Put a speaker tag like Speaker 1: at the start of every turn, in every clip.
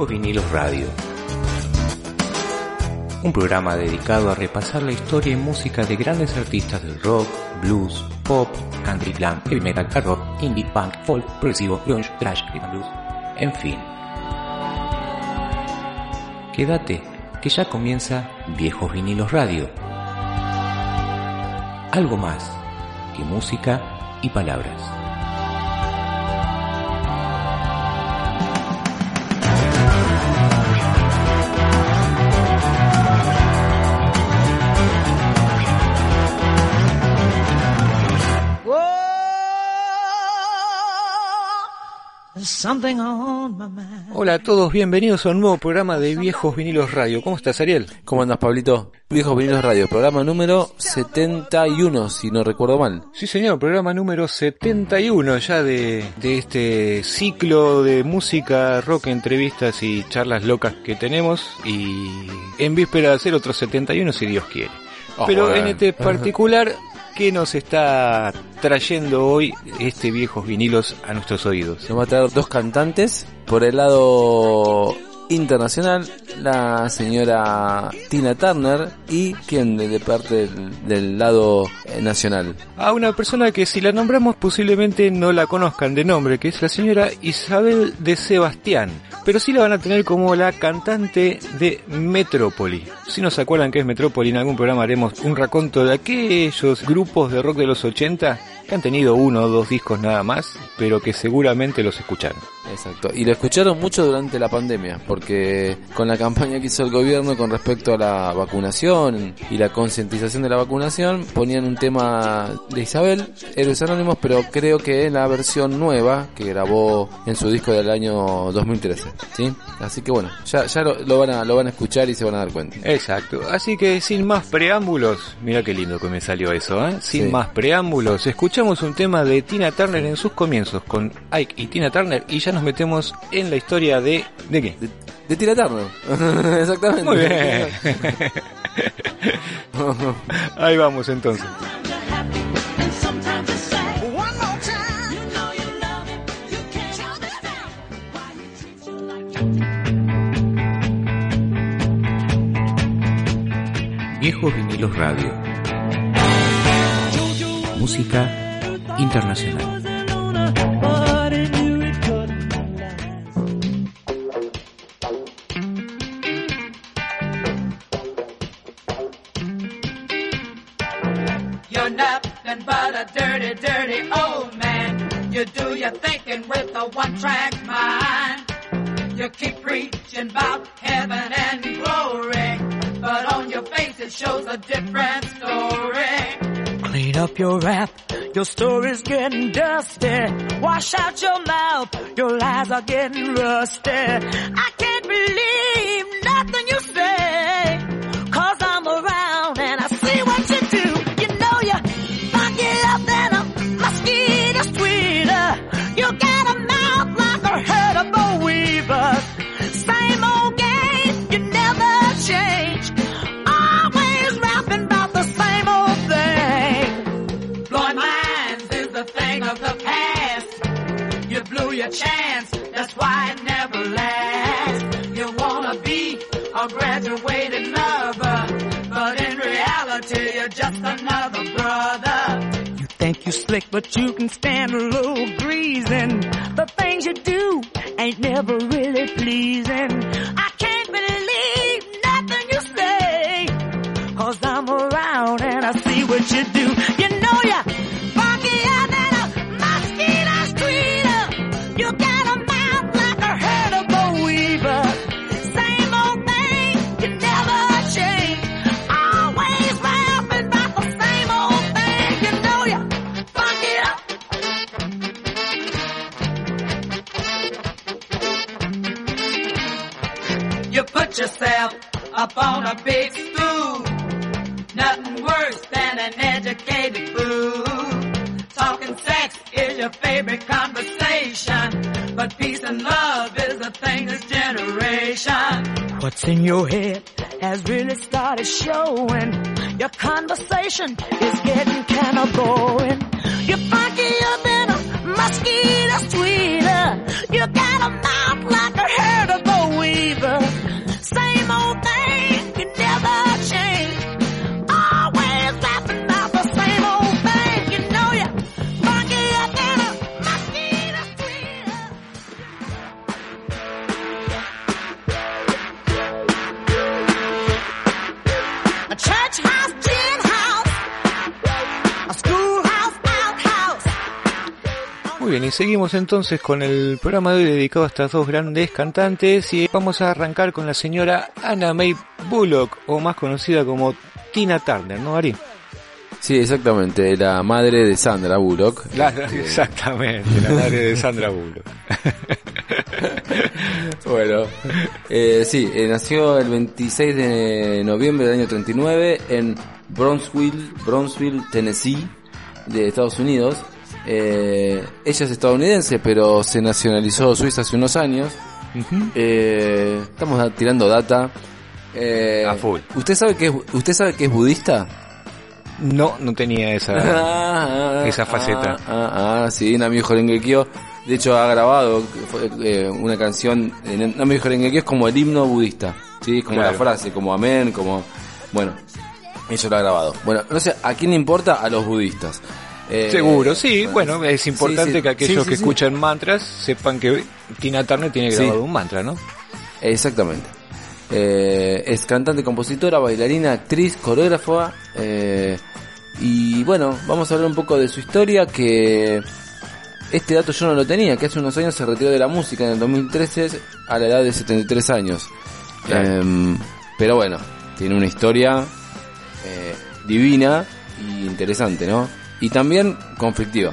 Speaker 1: Viejos Vinilos Radio. Un programa dedicado a repasar la historia y música de grandes artistas del rock, blues, pop, country, glam, heavy metal, hard rock, indie, punk, folk, progresivo, grunge, thrash, rhythm blues, en fin. Quédate, que ya comienza Viejos Vinilos Radio. Algo más que música y palabras. Hola a todos, bienvenidos a un nuevo programa de Viejos Vinilos Radio. ¿Cómo estás, Ariel?
Speaker 2: ¿Cómo andas, Pablito? Viejos Vinilos Radio, programa número 71, si no recuerdo mal.
Speaker 1: Sí, señor, programa número 71 ya de, de este ciclo de música, rock, entrevistas y charlas locas que tenemos. Y en víspera de hacer otros 71, si Dios quiere.
Speaker 2: Oh,
Speaker 1: Pero
Speaker 2: bueno.
Speaker 1: en este particular, ¿qué nos está trayendo hoy este Viejos Vinilos a nuestros oídos?
Speaker 2: Nos va a traer dos cantantes. Por el lado internacional, la señora Tina Turner y quien de, parte del, del lado eh, nacional.
Speaker 1: a una persona que si la nombramos posiblemente no la conozcan de nombre, que es la señora Isabel de Sebastián. Pero sí la van a tener como la cantante de Metrópoli. Si no se acuerdan que es Metrópoli, en algún programa haremos un raconto de aquellos grupos de rock de los 80 que han tenido uno o dos discos nada más, pero que seguramente los escucharon.
Speaker 2: Exacto. Y lo escucharon mucho durante la pandemia, porque con la campaña que hizo el gobierno con respecto a la vacunación y la concientización de la vacunación, ponían un tema de Isabel, Héroes Anónimos, pero creo que en la versión nueva que grabó en su disco del año 2013. ¿Sí? Así que bueno, ya, ya lo, lo van a, lo van a escuchar y se van a dar cuenta.
Speaker 1: Exacto. Así que sin más preámbulos, mira qué lindo que me salió eso, ¿eh? Sin
Speaker 2: Sí.
Speaker 1: más preámbulos, escuchamos un tema de Tina Turner en sus comienzos con Ike y Tina Turner y ya nos metemos en la historia de... ¿De qué?
Speaker 2: De, de. Exactamente.
Speaker 1: Muy bien. Ahí vamos entonces. Viejos Vinilos Radio. Música internacional.
Speaker 3: You do your thinking with a one-track mind. You keep preaching about heaven and glory, but on your face it shows a different story.
Speaker 4: Clean up your rap, your story's getting dusty. Wash out your mouth, your lies are getting rusty. I can't believe nothing you say,
Speaker 3: chance, that's why it never lasts. You wanna be a graduated lover, but in reality you're just another brother.
Speaker 4: You think you slick, but you can stand a little greasing. The things you do ain't never really pleasing. I can't believe nothing you say. Cause I'm around and I see what you do. You know ya
Speaker 3: yourself up on a big stool. Nothing worse than an educated fool. Talking sex is your favorite conversation. But peace and love is the thing this generation.
Speaker 4: What's in your head has really started showing. Your conversation is getting kind of boring. You're funkier than a mosquito sweeter. You got a mouth like a herd of boll weevils. Same old thing
Speaker 1: Muy bien, y seguimos entonces con el programa de hoy dedicado a estas dos grandes cantantes y vamos a arrancar con la señora Anna May Bullock, o más conocida como Tina Turner, ¿no, Ari?
Speaker 2: Sí, exactamente, la madre de Sandra Bullock.
Speaker 1: exactamente, la madre de Sandra Bullock.
Speaker 2: Bueno, eh, sí, eh, nació el 26 de noviembre del año 39 en Brownsville, Brownsville, Tennessee, de Estados Unidos. Eh, ella es estadounidense, pero se nacionalizó suiza hace unos años. Eh, estamos tirando data. Eh,
Speaker 1: A full.
Speaker 2: ¿Usted sabe que es, usted sabe que es budista?
Speaker 1: No, no tenía esa...
Speaker 2: Ah,
Speaker 1: esa faceta.
Speaker 2: Ah, ah, ah, sí, Nami Horengekyo. De hecho, ha grabado eh, una canción. Nami Horengekyo es como el himno budista. Sí, como
Speaker 1: Claro.
Speaker 2: la frase, como amén, como. Bueno, eso lo ha grabado. Bueno, no sé, ¿a quién le importa? A los budistas. Eh,
Speaker 1: Seguro, sí. Bueno, es importante
Speaker 2: sí, sí.
Speaker 1: que aquellos
Speaker 2: Sí,
Speaker 1: que escuchan mantras sepan que Tina Turner tiene grabado un mantra, ¿no?
Speaker 2: Exactamente. Eh, es cantante, compositora, bailarina, actriz, coreógrafa. eh, y bueno, vamos a hablar un poco de su historia que este dato yo no lo tenía, que hace unos años se retiró de la música en el 2013 a la edad de 73 años.
Speaker 1: Claro.
Speaker 2: Em, pero bueno, tiene una historia eh, divina y interesante, ¿no? Y también conflictiva.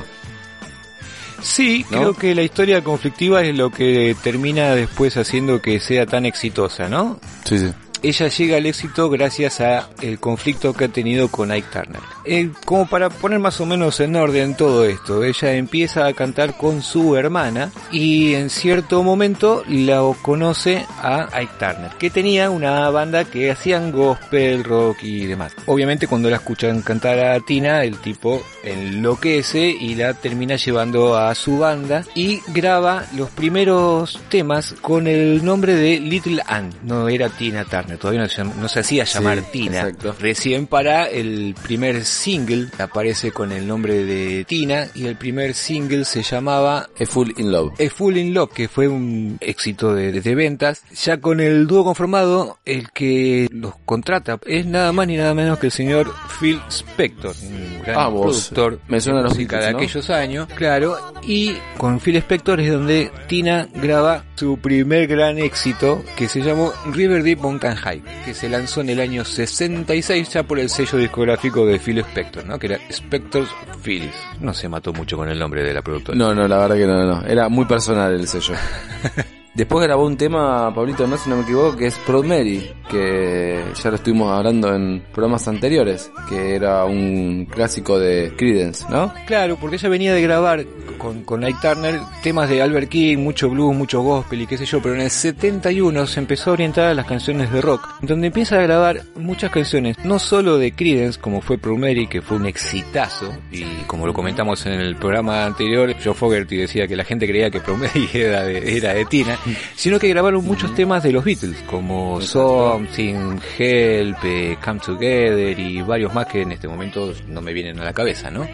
Speaker 1: Sí,
Speaker 2: ¿No?
Speaker 1: creo que la historia conflictiva es lo que termina después haciendo que sea tan exitosa, ¿no?
Speaker 2: Sí, sí.
Speaker 1: Ella llega al éxito gracias a el conflicto que ha tenido con Ike Turner. Eh, como para poner más o menos en orden todo esto, ella empieza a cantar con su hermana y en cierto momento la conoce a Ike Turner, que tenía una banda que hacían gospel, rock y demás. Obviamente cuando la escuchan cantar a Tina, el tipo enloquece y la termina llevando a su banda y graba los primeros temas con el nombre de Little Ann. No era Tina Turner, todavía no se, llam- no se hacía llamar
Speaker 2: Sí,
Speaker 1: Tina.
Speaker 2: exacto.
Speaker 1: Recién para el primer single aparece con el nombre de Tina y el primer single se llamaba
Speaker 2: Es Full in Love.
Speaker 1: A Full in Love, que fue un éxito de, de ventas. Ya con el dúo conformado, el que los contrata es nada más ni nada menos que el señor Phil Spector, un gran
Speaker 2: Ah,
Speaker 1: productor
Speaker 2: Me suena
Speaker 1: de
Speaker 2: los
Speaker 1: música
Speaker 2: Beatles,
Speaker 1: de
Speaker 2: ¿no?
Speaker 1: aquellos años, claro. Y con Phil Spector es donde Tina graba su primer gran éxito, que se llamó River Deep Mountain High, que se lanzó en el año 66 ya por el sello discográfico de Phil Spector, ¿no? Que era Spector's Phillies. No se mató mucho con el nombre de la productora.
Speaker 2: No, no, la verdad que no, no. Era muy personal el sello. Después grabó un tema, Pablito, no si no me equivoco, que es Proud Mary, que ya lo estuvimos hablando en programas anteriores, que era un clásico de Creedence, ¿no?
Speaker 1: Claro, porque ella venía de grabar con, con Ike Turner temas de Albert King, mucho blues, mucho gospel y qué sé yo, pero en el 71 se empezó a orientar a las canciones de rock, donde empieza a grabar muchas canciones, no solo de Creedence, como fue Proud Mary, que fue un exitazo, y como lo comentamos en el programa anterior, Joe Fogerty decía que la gente creía que Proud Mary era de, era de Tina, sino que grabaron muchos temas de los Beatles, como Something, Help, eh, Come Together y varios más que en este momento no me vienen a la cabeza, ¿no?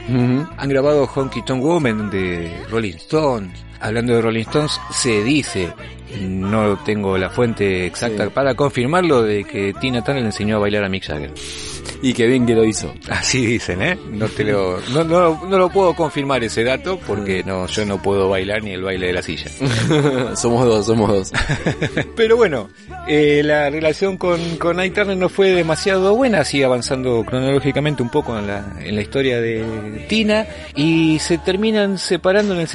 Speaker 1: Han grabado Honky Tonk Woman de Rolling Stones. Hablando de Rolling Stones, se dice, no tengo la fuente exacta
Speaker 2: Sí.
Speaker 1: para confirmarlo, de que Tina Turner le enseñó a bailar a Mick Jagger.
Speaker 2: Y que bien que lo hizo.
Speaker 1: Así dicen, ¿eh? No te lo, no, no, no lo puedo confirmar ese dato porque no, yo no puedo bailar ni el baile de la silla.
Speaker 2: somos dos, somos dos.
Speaker 1: Pero bueno, eh, la relación con, con Ike Turner no fue demasiado buena, sigue avanzando cronológicamente un poco en la, en la historia de Tina y se terminan separando en el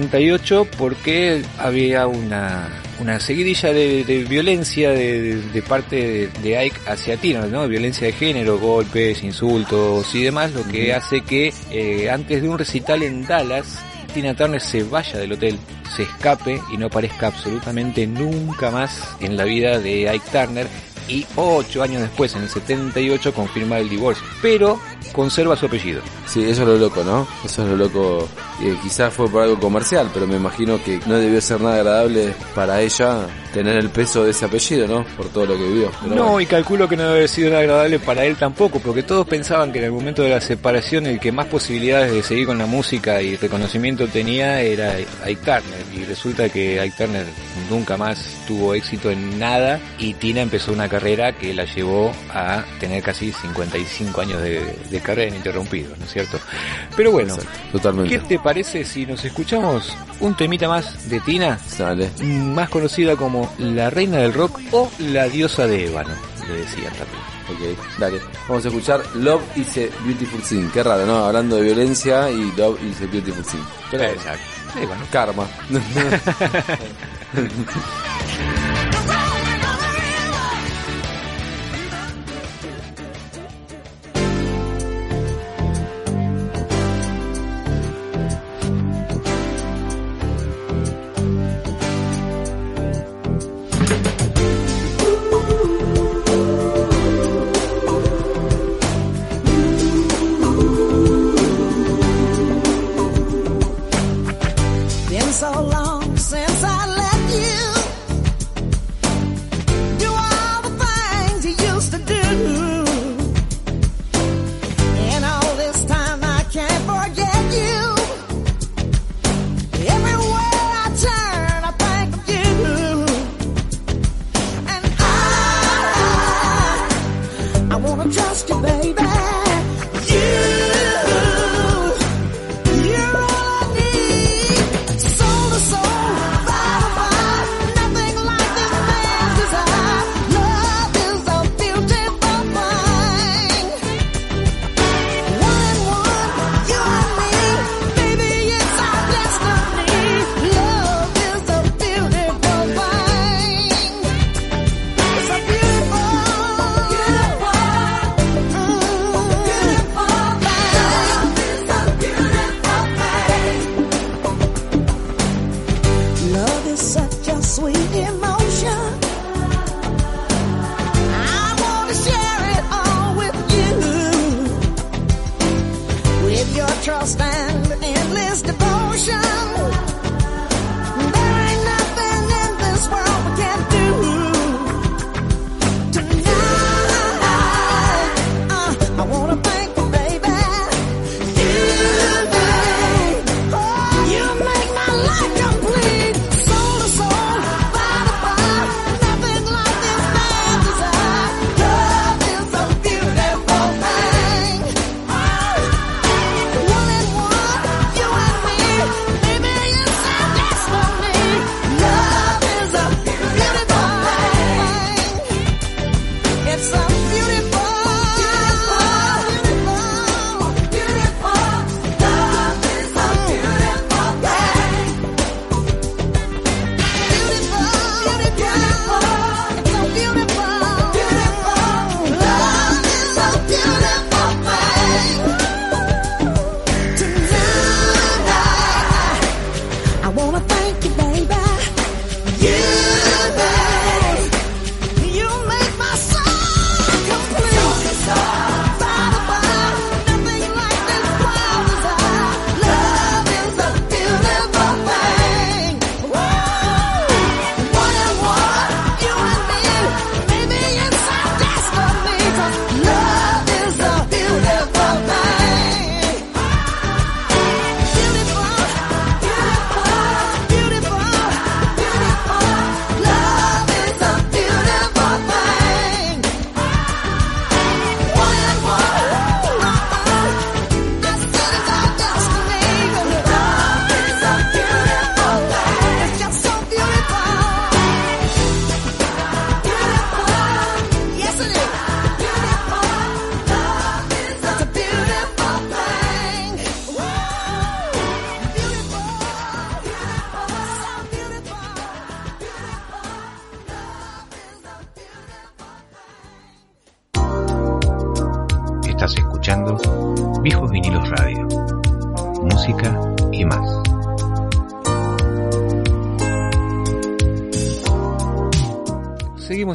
Speaker 1: 70-78 porque había una, una seguidilla de, de violencia de, de parte de, Ike hacia Tina, ¿no? Violencia de género, golpes, insultos y demás, lo que hace que eh, antes de un recital en Dallas, Tina Turner se vaya del hotel, se escape y no aparezca absolutamente nunca más en la vida de Ike Turner. Y ocho años después, en el 78, confirma el divorcio. Pero conserva su apellido.
Speaker 4: Sí, eso es lo loco, ¿no? Eso es lo loco. Eh, quizás fue por algo comercial, pero me imagino que no debió ser nada agradable para ella tener el peso de ese apellido, ¿no? Por todo lo que vivió. Pero
Speaker 1: no,
Speaker 4: bueno.
Speaker 1: y calculo que no debe sido nada agradable para él tampoco, porque todos pensaban que en el momento de la separación el que más posibilidades de seguir con la música y reconocimiento tenía era Ike Turner, y resulta que Ike Turner nunca más tuvo éxito en nada y Tina empezó una carrera que la llevó a tener casi 55 años de, de carrera ininterrumpidos, ¿no es cierto? Pero bueno,
Speaker 4: totalmente.
Speaker 1: ¿qué te parece si nos escuchamos un temita más de Tina?
Speaker 4: Dale.
Speaker 1: más conocida como la reina del rock o la diosa de ébano, le decían también.
Speaker 4: Ok, dale. Vamos a escuchar Love is a Beautiful Thing. Qué raro, ¿no? Hablando de violencia y Love is a Beautiful Thing. Pero bueno,
Speaker 1: Exacto. Ébano.
Speaker 4: karma.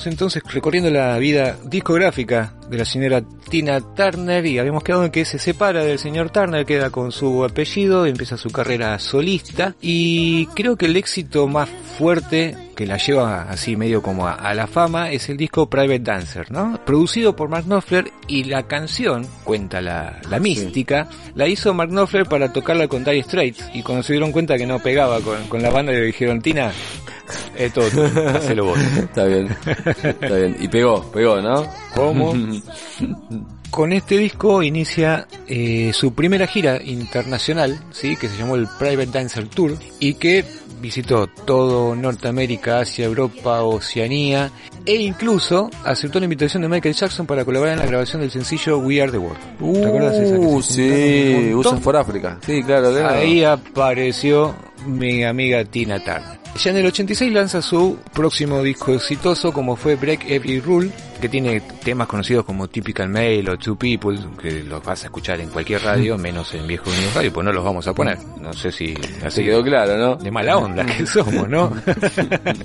Speaker 1: entonces recorriendo la vida discográfica de la señora Tina Turner y habíamos quedado en que se separa del señor Turner, queda con su apellido, empieza su carrera solista y creo que el éxito más fuerte que la lleva así medio como a, a la fama es el disco Private Dancer, ¿no? Producido por Mark Knopfler y la canción, cuenta la, la mística, la hizo Mark Knopfler para tocarla con Dire Straits y cuando se dieron cuenta que no pegaba con, con la banda le dijeron, Tina, es todo, hacelo vos.
Speaker 2: Está bien. Está bien. Y pegó, pegó, ¿no?
Speaker 1: ¿Cómo? Con este disco inicia eh, su primera gira internacional, sí, que se llamó el Private Dancer Tour y que visitó todo Norteamérica, Asia, Europa, Oceanía e incluso aceptó la invitación de Michael Jackson para colaborar en la grabación del sencillo We Are the World. ¿Te acuerdas esa que
Speaker 2: Uh,
Speaker 1: se juntaron
Speaker 2: sí, USA for Africa. Sí, claro, claro.
Speaker 1: Ahí apareció mi amiga Tina Turner. Ya en el 86 lanza su próximo disco exitoso como fue Break Every Rule, que tiene temas conocidos como Typical Male o Two People, que los vas a escuchar en cualquier radio, menos en Viejo Unido Radio, pues no los vamos a poner. No sé si así
Speaker 2: quedó claro, ¿no?
Speaker 1: de mala onda que somos, ¿no?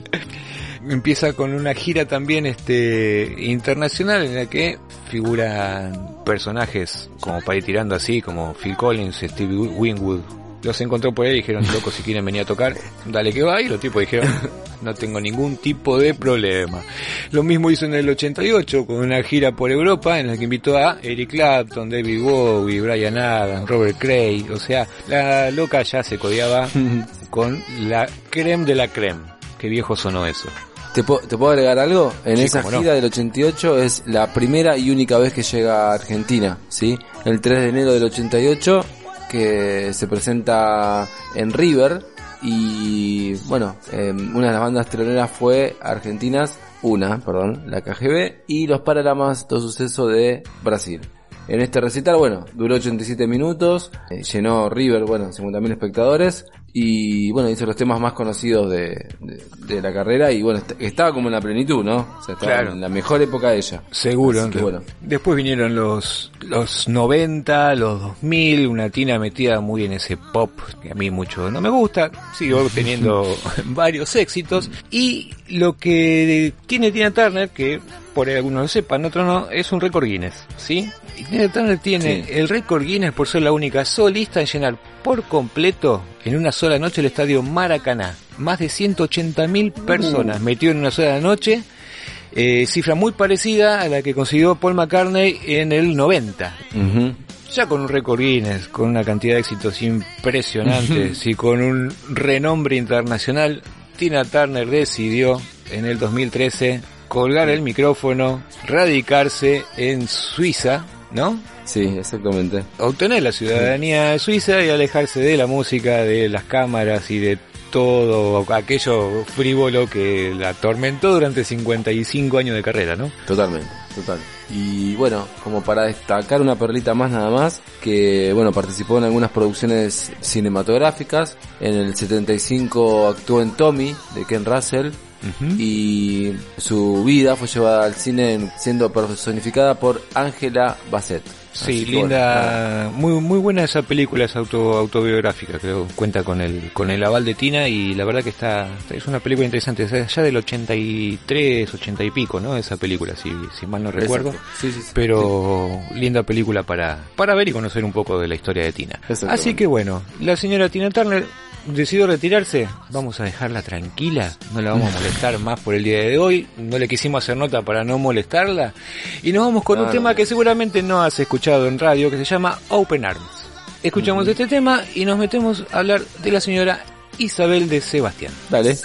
Speaker 1: Empieza con una gira también este internacional en la que figuran personajes como para ir tirando así, como Phil Collins, Steve Winwood. Los encontró por ahí y dijeron, loco, si quieren venir a tocar, dale que va. Y los tipos dijeron, no tengo ningún tipo de problema. Lo mismo hizo en el 88 con una gira por Europa en la que invitó a Eric Clapton, David Bowie, Brian Adams, Robert Cray. O sea, la loca ya se codeaba con la creme de la creme. Qué viejo sonó eso.
Speaker 2: ¿Te, puedo- ¿Te puedo agregar algo? En
Speaker 1: Sí,
Speaker 2: esa
Speaker 1: no.
Speaker 2: gira del 88 es la primera y única vez que llega a Argentina, ¿sí? El 3 de enero del 88 que se presenta en River y bueno, eh, una de las bandas teloneras fue Argentinas, una, perdón, la KGB y los Paralamas, todo suceso de Brasil. En este recital, bueno, duró 87 minutos, eh, llenó River, bueno, 50.000 espectadores y bueno, hizo los temas más conocidos de, de- de la carrera y bueno, est- estaba como en la plenitud, ¿no? O sea, estaba
Speaker 1: Claro.
Speaker 2: en la mejor época de ella.
Speaker 1: Seguro.
Speaker 2: Que bueno.
Speaker 1: Después vinieron los, los 90, los 2000, una tina metida muy en ese pop que a mí mucho no me gusta. Sigo teniendo varios éxitos. Y lo que tiene Tina Turner, que por ahí algunos lo sepan, otros no, es un récord Guinness, ¿sí? Y Tina Turner tiene
Speaker 2: Sí.
Speaker 1: el récord Guinness por ser la única solista en llenar por completo en una sola noche el estadio Maracaná. Más de 180 mil personas metió en una sola noche. Eh, cifra muy parecida a la que consiguió Paul McCartney en el 90.
Speaker 2: Ujú.
Speaker 1: Ya con un récord Guinness, con una cantidad de éxitos impresionantes y con un renombre internacional, Tina Turner decidió en el 2013 colgar el micrófono, radicarse en Suiza, ¿no?
Speaker 2: Sí, exactamente.
Speaker 1: obtener la ciudadanía suiza y alejarse de la música, de las cámaras y de todo aquello frívolo que la atormentó durante 55 años de carrera, ¿no?
Speaker 2: Totalmente, total. Y bueno, como para destacar una perlita más nada más, que bueno, participó en algunas producciones cinematográficas. En el 75 actuó en Tommy, de Ken Russell. Y su vida fue llevada al cine en- siendo personificada por Angela Bassett.
Speaker 1: Sí,
Speaker 2: Así bueno,
Speaker 1: linda, muy muy buena esa película, es auto, autobiográfica, creo, cuenta con el con el aval de Tina y la verdad que está es una película interesante, es ya del 83, 80 y pico, ¿no? Esa película, si, si mal no recuerdo.
Speaker 2: Exacto. Sí, sí, sí.
Speaker 1: pero linda película para, para ver y conocer un poco de la historia de Tina. Así que bueno, la señora Tina Turner decidió retirarse, vamos a dejarla tranquila, no la vamos a molestar más por el día de hoy, no le quisimos hacer nota para no molestarla, y nos vamos con un tema que seguramente no has escuchado en radio, que se llama Open Arms. Escuchamos este tema y nos metemos a hablar de la señora Isabel de Sebastián.
Speaker 2: Dale.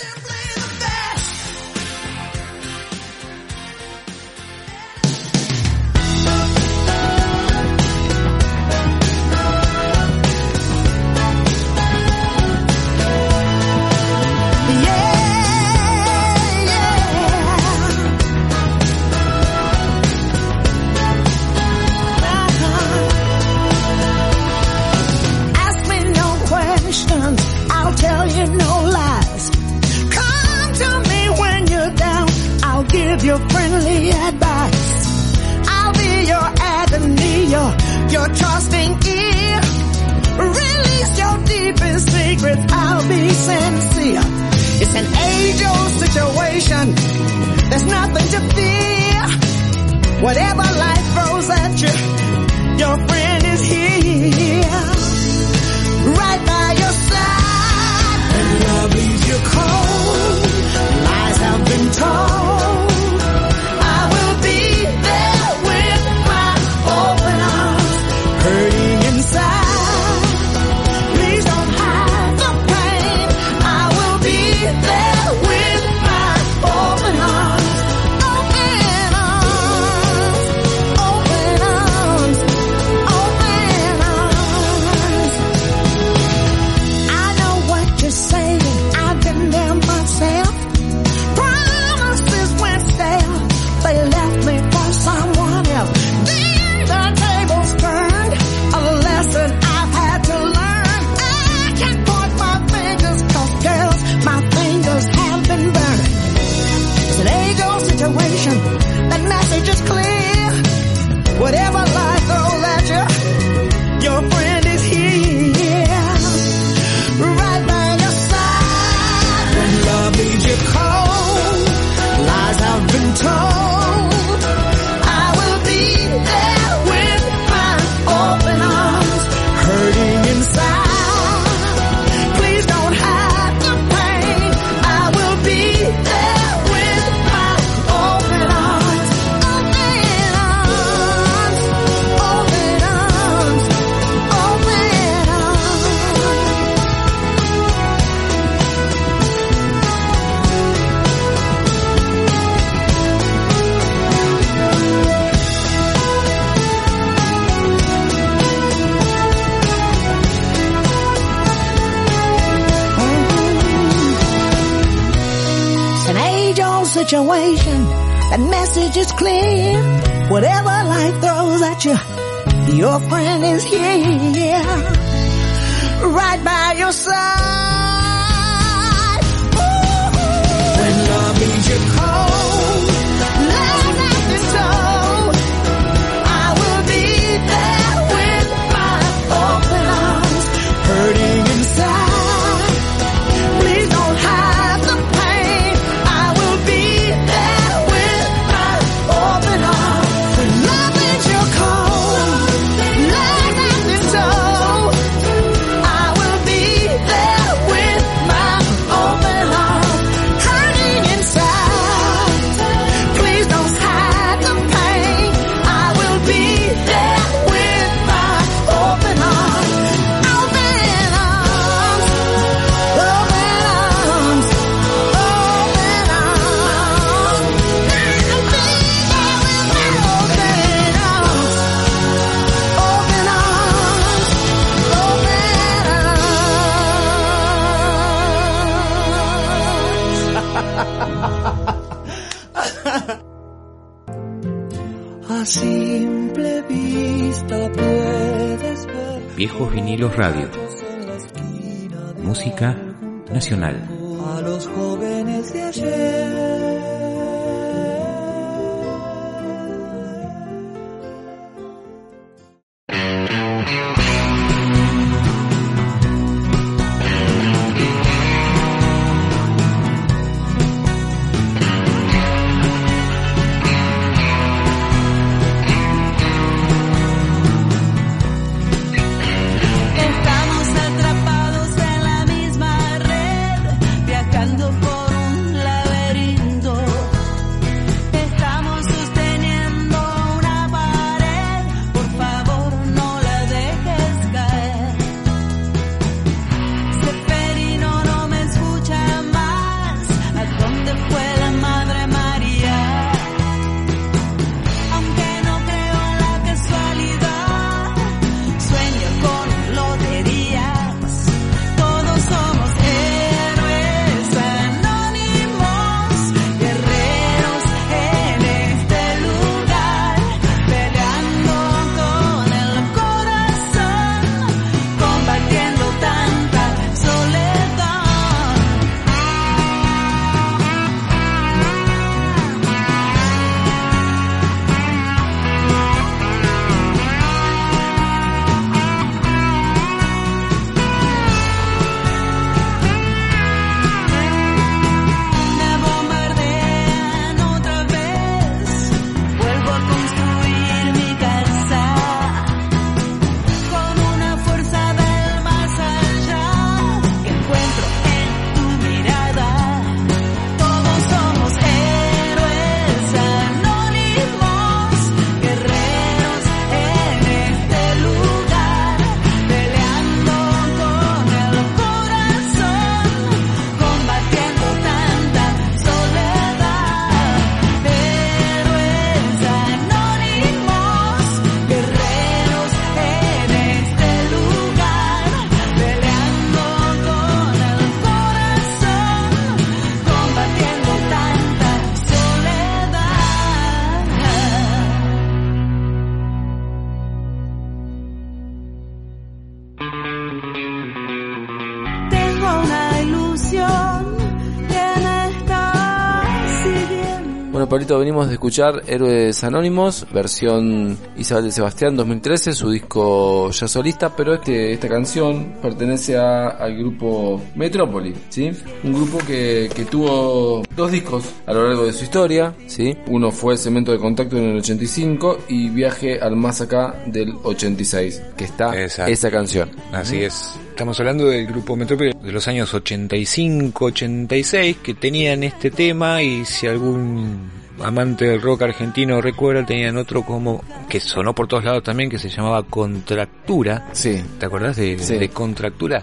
Speaker 5: Your
Speaker 6: nacional.
Speaker 2: Venimos de escuchar Héroes Anónimos, versión Isabel de Sebastián 2013, su disco ya solista, pero este, esta canción pertenece a- al grupo Metrópoli, ¿sí? Un grupo que, que tuvo dos discos a lo largo de su historia, ¿sí? Uno fue Cemento de Contacto en el 85 y Viaje al Más Acá del 86, que está
Speaker 1: Exacto.
Speaker 2: esa canción.
Speaker 1: Así es. Estamos hablando del grupo Metrópoli de los años 85-86 que tenían este tema y si algún amante del rock argentino recuerda tenían otro como que sonó por todos lados también que se llamaba Contractura.
Speaker 2: Sí.
Speaker 1: ¿Te acordás de,
Speaker 2: Sí.
Speaker 1: de Contractura?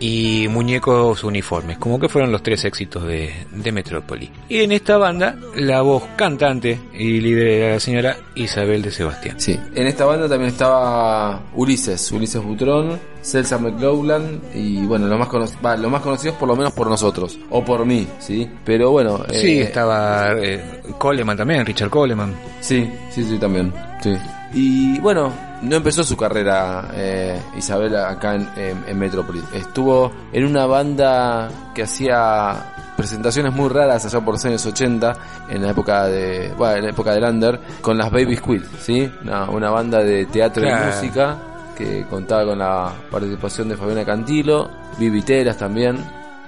Speaker 1: Y Muñecos Uniformes, como que fueron los tres éxitos de, de Metrópoli. Y en esta banda, la voz cantante y líder era la señora Isabel de Sebastián.
Speaker 2: Sí, en esta banda también estaba Ulises, Ulises Butrón, Celsa McLaughlin y bueno, lo más, va, lo más conocidos por lo menos por nosotros, o por mí, ¿sí? Pero bueno...
Speaker 1: Sí,
Speaker 2: eh,
Speaker 1: estaba eh, Coleman también, Richard Coleman.
Speaker 2: Sí, sí, sí, también, sí. Y bueno, no empezó su carrera eh, Isabel acá en, en, en Metrópolis. Estuvo en una banda que hacía presentaciones muy raras allá por los años 80, en la época de, bueno, en la época del Under, con las Baby Squid, ¿sí? Una, una banda de teatro
Speaker 1: Claro.
Speaker 2: y música que contaba con la participación de Fabiana Cantilo, Vivi Teras también,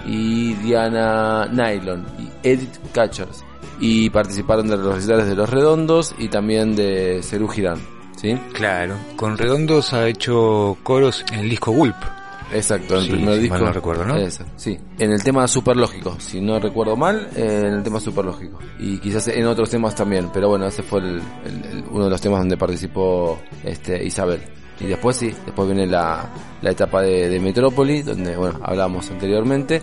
Speaker 2: y Diana Nylon, y Edith Catchers. Y participaron de los recitales de Los Redondos y también de Cerú Girán, ¿sí?
Speaker 1: Claro, con Redondos ha hecho coros en el disco Gulp.
Speaker 2: Exacto, en el primer
Speaker 1: si
Speaker 2: disco.
Speaker 1: mal no recuerdo, ¿no?
Speaker 2: Sí. En el tema superlógico, si no recuerdo mal, eh, en el tema superlógico. Y quizás en otros temas también, pero bueno, ese fue el- el- el- uno de los temas donde participó este Isabel. Y después sí, después viene la, la etapa de, de Metrópoli, donde, bueno, hablábamos anteriormente.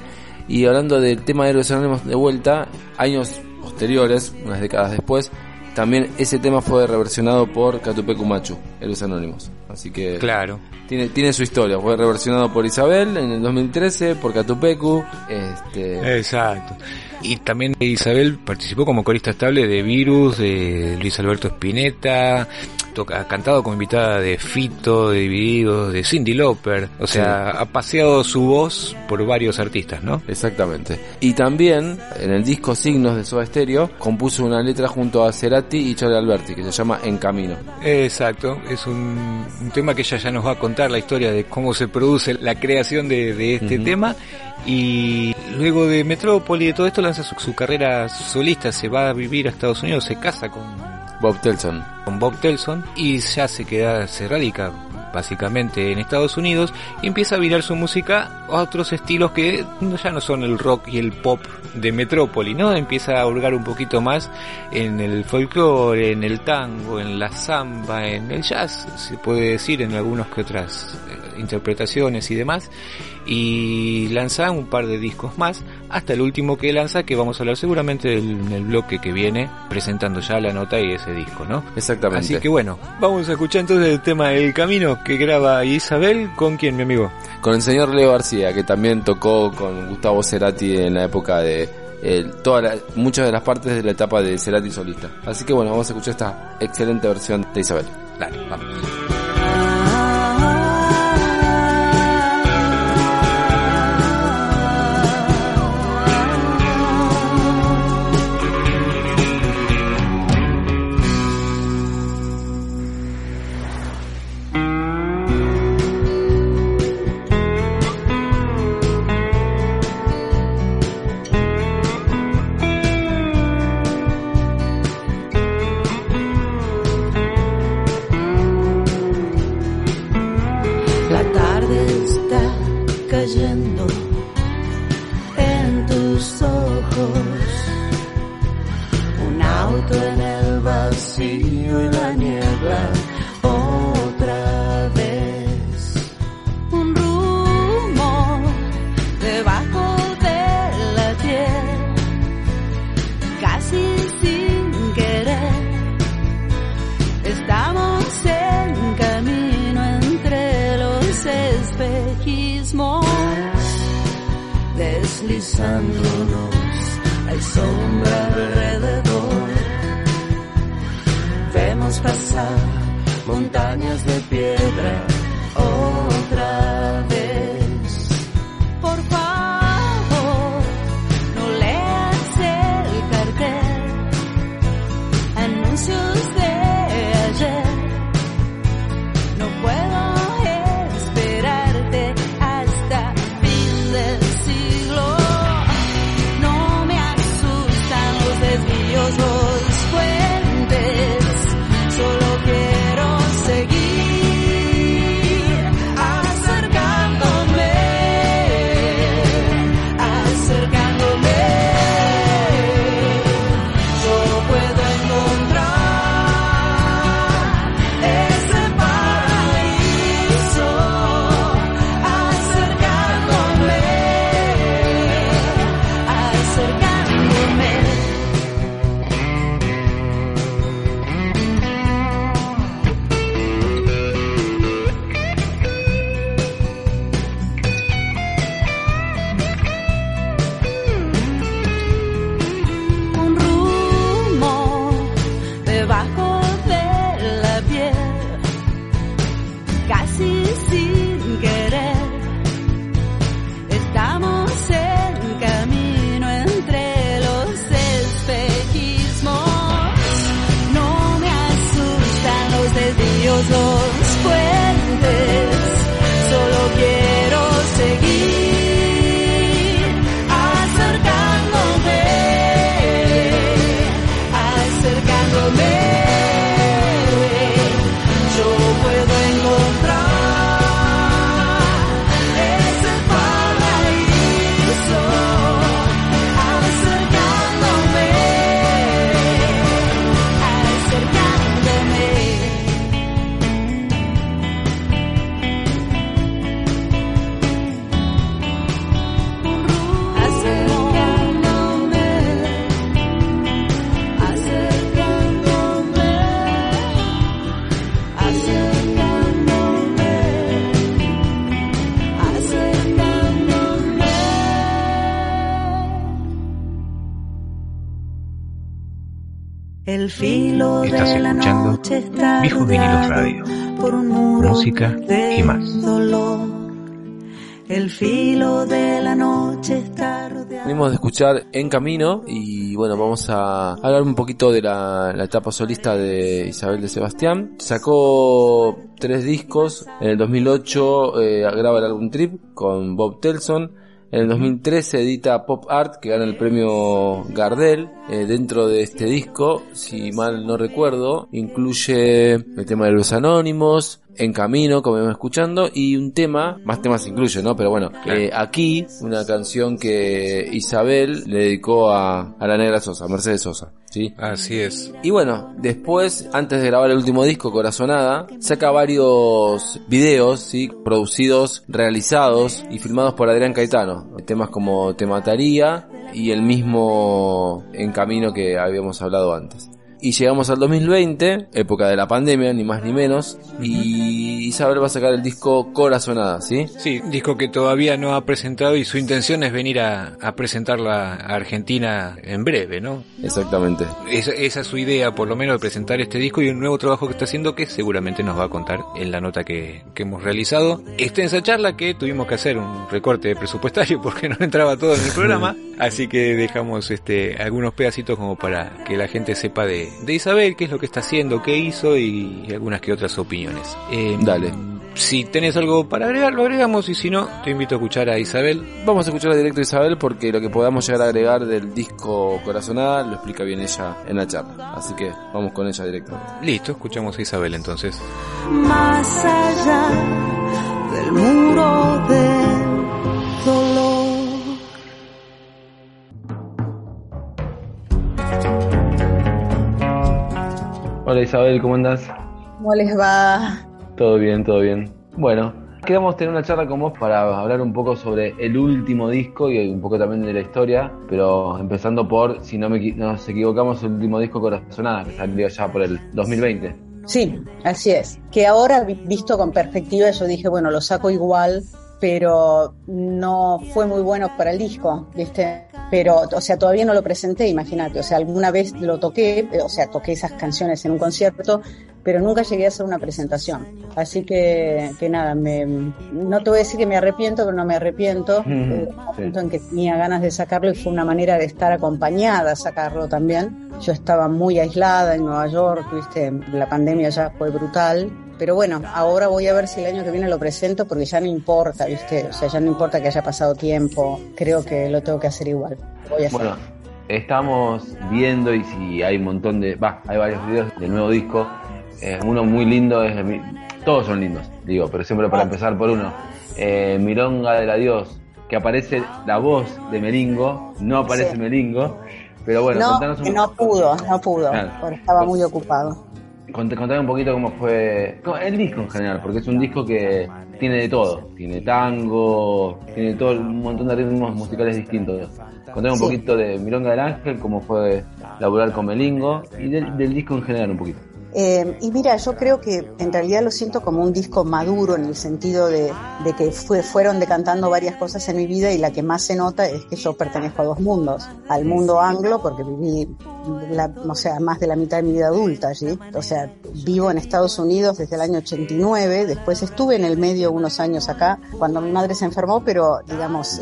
Speaker 2: Y hablando del tema de Héroes Anónimos de vuelta, años posteriores, unas décadas después, también ese tema fue reversionado por Catupecu Machu, Héroes Anónimos. Así que
Speaker 1: Claro.
Speaker 2: tiene, tiene su historia. Fue reversionado por Isabel en el 2013, por Catupecu. Este,
Speaker 1: Exacto. Y también Isabel participó como corista estable de Virus, de Luis Alberto Spinetta, ha cantado como invitada de Fito, de Divididos, de Cindy Lauper. O sea, ha paseado su voz por varios artistas, ¿no?
Speaker 2: Exactamente. Y también en el disco Signos de Soda Stereo compuso una letra junto a Cerati y Charlie Alberti que se llama En Camino.
Speaker 1: Exacto, es un, un tema que ella ya nos va a contar la historia de cómo se produce la creación de, de este tema y luego de Metrópoli y de todo esto lanza su, su carrera solista, se va a vivir a Estados Unidos, se casa con,
Speaker 2: Bob Telson.
Speaker 1: con Bob Telson y ya se queda, se radica básicamente en Estados Unidos y empieza a virar su música a otros estilos que ya no son el rock y el pop de Metrópoli, ¿no? Empieza a hurgar un poquito más en el folclore, en el tango, en la samba, en el jazz, se puede decir, en algunas que otras eh, interpretaciones y demás y lanza un par de discos más hasta el último que lanza que vamos a hablar seguramente en el bloque que viene presentando ya la nota y ese disco, ¿no?
Speaker 2: Exactamente.
Speaker 1: Así que bueno, vamos a escuchar entonces el tema El Camino que graba Isabel con quién, mi amigo.
Speaker 2: Con el señor Leo García, que también tocó con Gustavo Cerati en la época de eh, toda la- muchas de las partes de la etapa de Cerati solista. Así que bueno, vamos a escuchar esta excelente versión de Isabel.
Speaker 1: Dale, vamos.
Speaker 6: En tus ojos. Un auto en el vacío y la niebla deslizándonos, hay sombra alrededor. Vemos pasar montañas de piedra
Speaker 2: Venimos de escuchar En Camino y bueno, vamos a hablar un poquito de la, etapa solista de Isabel de Sebastián. Sacó tres discos, en el 2008 eh, graba el álbum Trip con Bob Telson. En el 2013 edita Pop Art, que gana el premio Gardel. Eh, dentro de este disco, si mal no recuerdo, incluye el tema de los anónimos, En Camino, como vamos escuchando, y un tema, más temas incluye, ¿no? Pero bueno,
Speaker 1: Claro.
Speaker 2: eh, aquí, una canción que Isabel le dedicó a, a la negra Sosa, a Mercedes Sosa, ¿sí?
Speaker 1: Así es.
Speaker 2: Y bueno, después, antes de grabar el último disco, Corazonada, saca varios videos, ¿sí? Producidos, realizados y filmados por Adrián Caetano. Temas como Te Mataría y el mismo En Camino que habíamos hablado antes. Y llegamos al 2020, época de la pandemia, ni más ni menos, y Isabel va a sacar el disco Corazonada, ¿sí?
Speaker 1: Sí, disco que todavía no ha presentado y su intención es venir a, a presentarla a Argentina en breve, ¿no?
Speaker 2: Exactamente.
Speaker 1: Esa, esa es su idea, por lo menos, de presentar este disco y un nuevo trabajo que está haciendo que seguramente nos va a contar en la nota que, que hemos realizado. Extensa charla que tuvimos que hacer un recorte presupuestario porque no entraba todo en el programa, así que dejamos este algunos pedacitos como para que la gente sepa de, de Isabel, qué es lo que está haciendo, qué hizo y, algunas que otras opiniones. Eh,
Speaker 2: Dale.
Speaker 1: Si tenés algo para agregar, lo agregamos y si no, te invito a escuchar a Isabel.
Speaker 2: Vamos a escuchar directo a Isabel porque lo que podamos llegar a agregar del disco Corazonada lo explica bien ella en la charla. Así que vamos con ella directamente.
Speaker 1: Listo, escuchamos a Isabel entonces.
Speaker 6: más allá del muro dolor.
Speaker 2: Hola Isabel, ¿cómo andás?
Speaker 7: ¿Cómo les va?
Speaker 2: Todo bien, todo bien. Bueno, queríamos tener una charla con vos para hablar un poco sobre el último disco y un poco también de la historia, pero empezando por, si no me nos equivocamos, el último disco Corazonada, que salió ya por el 2020.
Speaker 7: Sí, así es. Que ahora, vi- visto con perspectiva, yo dije, bueno, lo saco igual, pero no fue muy bueno para el disco, ¿viste? Pero, o sea, todavía no lo presenté, imagínate. O sea, alguna vez lo toqué, o sea, toqué esas canciones en un concierto, pero nunca llegué a hacer una presentación. Así que, que nada, me, no te voy a decir que me arrepiento, pero no me arrepiento.
Speaker 2: Ujú,
Speaker 7: Eh, en que tenía ganas de sacarlo y fue una manera de estar acompañada a sacarlo también. Yo estaba muy aislada en Nueva York, viste, la pandemia ya fue brutal. Pero bueno, ahora voy a ver si el año que viene lo presento porque ya no importa, viste, o sea, ya no importa que haya pasado tiempo, creo que lo tengo que hacer igual. Voy a hacer.
Speaker 2: Bueno, estamos viendo y si hay un montón de, va, hay varios videos del nuevo disco. Eh, uno muy lindo es, todos son lindos, digo, pero siempre para empezar por uno. Eh, Milonga del Adiós, que aparece la voz de Melingo, no aparece
Speaker 7: Sí.
Speaker 2: Melingo, pero bueno,
Speaker 7: no,
Speaker 2: contanos un
Speaker 7: que no pudo, no pudo,
Speaker 2: Claro.
Speaker 7: porque estaba muy ocupado.
Speaker 2: Cont- Contame un poquito cómo fue el disco en general, porque es un disco que tiene de todo. Tiene tango, tiene todo un montón de ritmos musicales distintos. Contame un
Speaker 7: Sí.
Speaker 2: poquito de Milonga del Ángel, cómo fue laburar con Melingo y del, del disco en general un poquito.
Speaker 7: Eh, y mira, yo creo que en realidad lo siento como un disco maduro en el sentido de, que fue, fueron decantando varias cosas en mi vida y la que más se nota es que yo pertenezco a dos mundos. Al mundo anglo, porque viví, la, o sea, más de la mitad de mi vida adulta allí. O sea, vivo en Estados Unidos desde el año 89, después estuve en el medio unos años acá cuando mi madre se enfermó, pero digamos,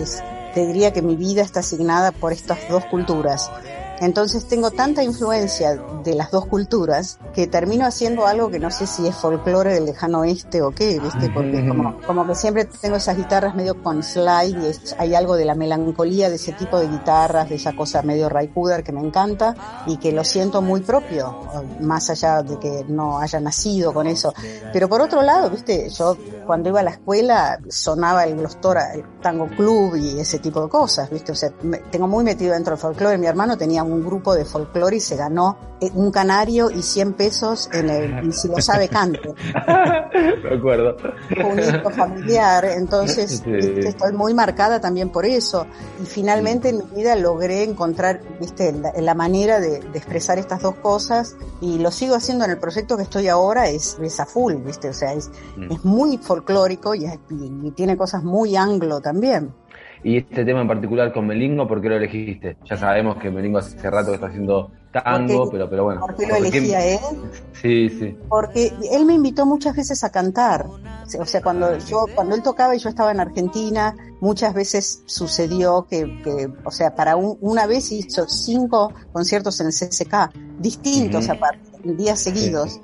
Speaker 7: te diría que mi vida está asignada por estas dos culturas. Entonces tengo tanta influencia de las dos culturas que termino haciendo algo que no sé si es folclore del lejano oeste o qué, ¿viste? Porque como, como que siempre tengo esas guitarras medio con slide y es- hay algo de la melancolía de ese tipo de guitarras, de esa cosa medio raikuder que me encanta y que lo siento muy propio, más allá de que no haya nacido con eso. Pero por otro lado, ¿viste? Yo cuando iba a la escuela sonaba el Glostora, el Tango Club y ese tipo de cosas, ¿viste? O sea, me- tengo muy metido dentro del folclore. Mi hermano tenía un grupo de folclore y se ganó eh, un canario y 100 pesos en el, y si lo sabe cante.
Speaker 8: Me acuerdo.
Speaker 7: un hijo familiar, entonces
Speaker 8: Sí.
Speaker 7: viste, estoy muy marcada también por eso. Y finalmente en mi vida logré encontrar, viste, la, la manera de, de expresar estas dos cosas y lo sigo haciendo en el proyecto que estoy ahora, es, es a full, viste, o sea, es,
Speaker 8: Mm.
Speaker 7: es muy folclórico y, es- y- y tiene cosas muy anglo también.
Speaker 8: Y este tema en particular con Melingo, ¿por qué lo elegiste? Ya sabemos que Melingo hace rato que está haciendo tango,
Speaker 7: Porque-
Speaker 8: pero, pero bueno.
Speaker 7: ¿Por qué lo
Speaker 8: ¿por
Speaker 7: elegí a él?
Speaker 8: Sí, sí.
Speaker 7: porque él me invitó muchas veces a cantar. O sea, cuando yo, cuando él tocaba y yo estaba en Argentina, muchas veces sucedió que, que o sea, para un- una vez hizo cinco conciertos en el CCK, distintos
Speaker 8: Ujú.
Speaker 7: aparte, en días seguidos.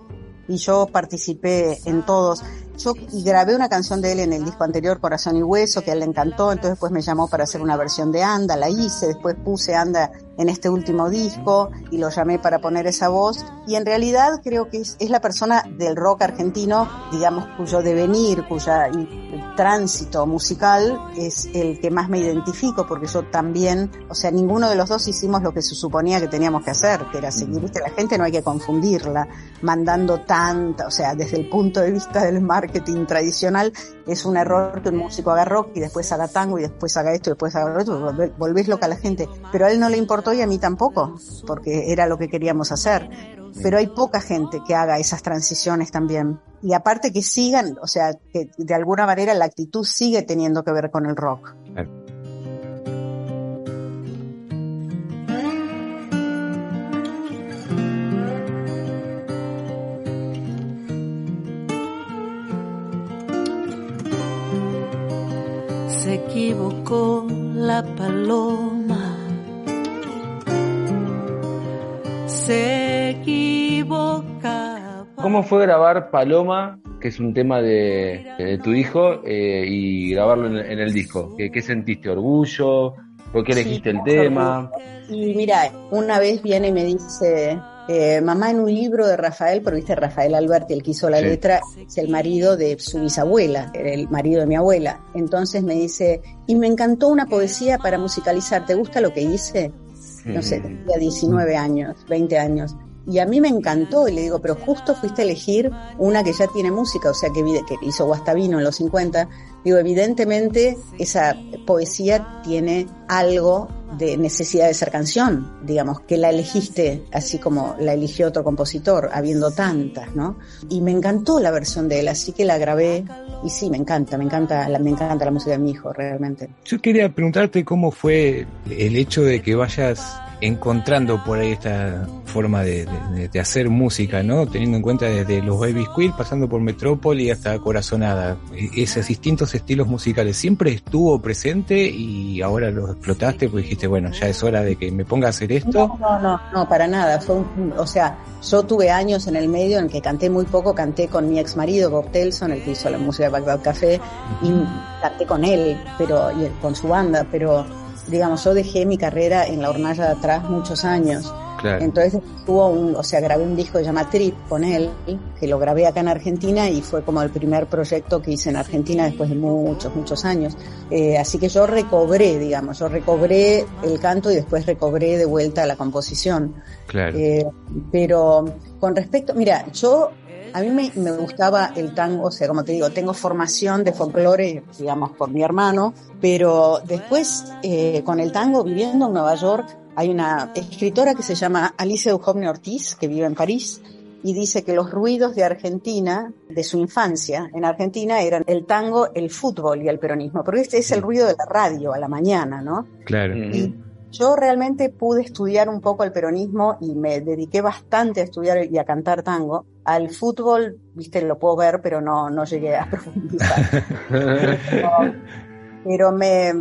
Speaker 7: Y yo participé en todos. Yo y grabé una canción de él en el disco anterior, Corazón y Hueso, que a él le encantó, entonces después me llamó para hacer una versión de Anda, la hice, después puse Anda en este último disco y lo llamé para poner esa voz. Y en realidad creo que es, es la persona del rock argentino, digamos, cuyo devenir, cuya tránsito musical es el que más me identifico, porque yo también, o sea, ninguno de los dos hicimos lo que se suponía que teníamos que hacer, que era seguir, viste, la gente no hay que confundirla, mandando tanta, o sea, desde el punto de vista del marketing tradicional, es un error que un músico haga rock y después haga tango y después haga esto y después haga lo otro, volvés loca a la gente. Pero a él no le importó y a mí tampoco, porque era lo que queríamos hacer. Pero hay poca gente que haga esas transiciones también. Y aparte que sigan, o sea, que de alguna manera la actitud sigue teniendo que ver con el rock.
Speaker 6: Se equivocó la paloma. Equivoca.
Speaker 8: ¿Cómo fue grabar Paloma, que es un tema de, de tu hijo, eh, y grabarlo en, en el disco? ¿Qué, qué sentiste? ¿Orgullo? ¿Por qué
Speaker 7: Sí,
Speaker 8: elegiste el tema?
Speaker 7: Y mira, una vez viene y me dice, eh, mamá en un libro de Rafael, pero viste Rafael Alberti, el que hizo la
Speaker 8: Sí.
Speaker 7: letra, es el marido de su bisabuela, era el marido de mi abuela. Entonces me dice, y me encantó una poesía para musicalizar, ¿te gusta lo que hice? No sé, tenía 19 años, 20 años. Y a mí me encantó y le digo, pero justo fuiste a elegir una que ya tiene música, o sea, que, hizo Guastavino en los 50. Digo, evidentemente esa poesía tiene algo de necesidad de ser canción, digamos, que la elegiste así como la eligió otro compositor, habiendo tantas, ¿no? Y me encantó la versión de él, así que la grabé y sí, me encanta, me encanta, la, me encanta la música de mi hijo, realmente.
Speaker 1: Yo quería preguntarte cómo fue el hecho de que vayas encontrando por ahí esta forma de, de- de hacer música, ¿no? Teniendo en cuenta desde los Baby Squid, pasando por Metrópoli hasta Corazonada. E- Esos distintos estilos musicales, ¿siempre estuvo presente y ahora lo explotaste porque dijiste, bueno, ya es hora de que me ponga a hacer esto?
Speaker 7: No, no, no, no, para nada. Fue un- o sea, yo tuve años en el medio en que canté muy poco, canté con mi ex marido Bob Telson, el que hizo la música de Bagdad Café, y canté con él, pero y con su banda, pero digamos, yo dejé mi carrera en la hornalla de atrás muchos años.
Speaker 1: Claro.
Speaker 7: Entonces tuvo un, o sea, grabé un disco que se llama Trip con él, que lo grabé acá en Argentina y fue como el primer proyecto que hice en Argentina después de muchos, muchos años. Eh, así que yo recobré, digamos, yo recobré el canto y después recobré de vuelta la composición.
Speaker 1: Claro.
Speaker 7: Eh, pero con respecto, mira, yo a mí me, me gustaba el tango, o sea, como te digo, tengo formación de folclore, digamos, por mi hermano, pero después eh, con el tango, viviendo en Nueva York, hay una escritora que se llama Alicia Duhovne Ortiz, que vive en París, y dice que los ruidos de Argentina, de su infancia en Argentina, eran el tango, el fútbol y el peronismo, porque este es el ruido de la radio a la mañana, ¿no?
Speaker 1: Claro.
Speaker 7: Y yo realmente pude estudiar un poco el peronismo y me dediqué bastante a estudiar y a cantar tango. Al fútbol, viste, lo puedo ver, pero no, no llegué a profundizar. Pero, pero me,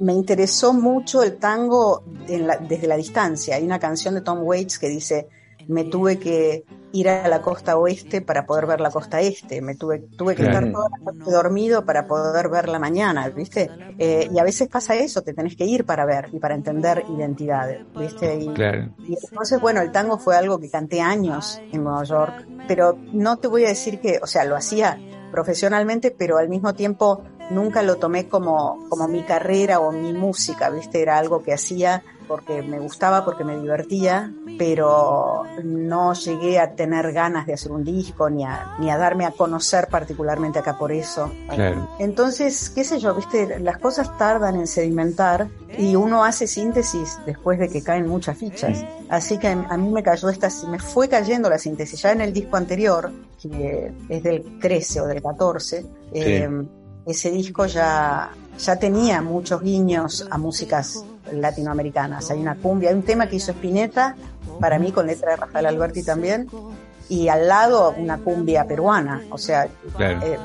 Speaker 7: me interesó mucho el tango en la- desde la distancia. Hay una canción de Tom Waits que dice, me tuve que ir a la costa oeste para poder ver la costa este, me tuve, tuve que
Speaker 1: Claro.
Speaker 7: estar toda la noche dormido para poder ver la mañana, ¿viste? Eh, y a veces pasa eso, te tenés que ir para ver y para entender identidades, ¿viste? Y,
Speaker 1: Claro.
Speaker 7: y entonces, bueno, el tango fue algo que canté años en Nueva York, pero no te voy a decir que, o sea, lo hacía profesionalmente, pero al mismo tiempo nunca lo tomé como, como mi carrera o mi música, ¿viste? Era algo que hacía porque me gustaba, porque me divertía, pero no llegué a tener ganas de hacer un disco ni a, ni a darme a conocer particularmente acá por eso.
Speaker 1: Claro.
Speaker 7: Entonces, qué sé yo, viste, las cosas tardan en sedimentar y uno hace síntesis después de que caen muchas fichas. Así que a mí me cayó esta, me fue cayendo la síntesis. Ya en el disco anterior, que es del 13 o del 14, eh, ese disco ya, ya tenía muchos guiños a músicas latinoamericanas. Hay una cumbia, hay un tema que hizo Spinetta, para mí con letra de Rafael Alberti también, y al lado una cumbia peruana. O sea,
Speaker 1: Claro.
Speaker 7: eh,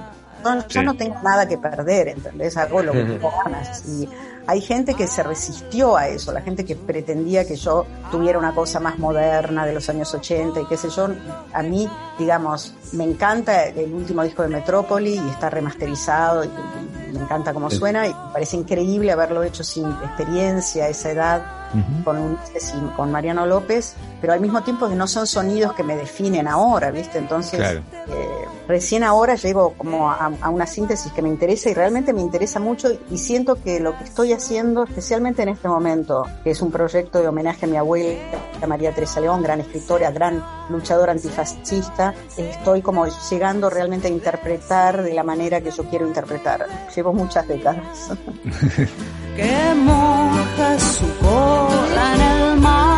Speaker 7: no, yo no tengo nada que perder, ¿entendés? Hago lo que tengo ganas. Y hay gente que se resistió a eso, la gente que pretendía que yo tuviera una cosa más moderna de los años 80 y qué sé yo. A mí, digamos, me encanta el último disco de Metrópoli y está remasterizado y, y me encanta cómo suena y me parece increíble haberlo hecho sin experiencia, a esa edad Con con Mariano López, pero al mismo tiempo que no son sonidos que me definen ahora, ¿viste? Entonces,
Speaker 1: Claro.
Speaker 7: eh, recién ahora llego como a, a una síntesis que me interesa y realmente me interesa mucho y siento que lo que estoy haciendo, especialmente en este momento, que es un proyecto de homenaje a mi abuela, a María Teresa León, gran escritora, gran luchadora antifascista, estoy como llegando realmente a interpretar de la manera que yo quiero interpretar. Llevo muchas décadas.
Speaker 6: que moja su cola en el mar.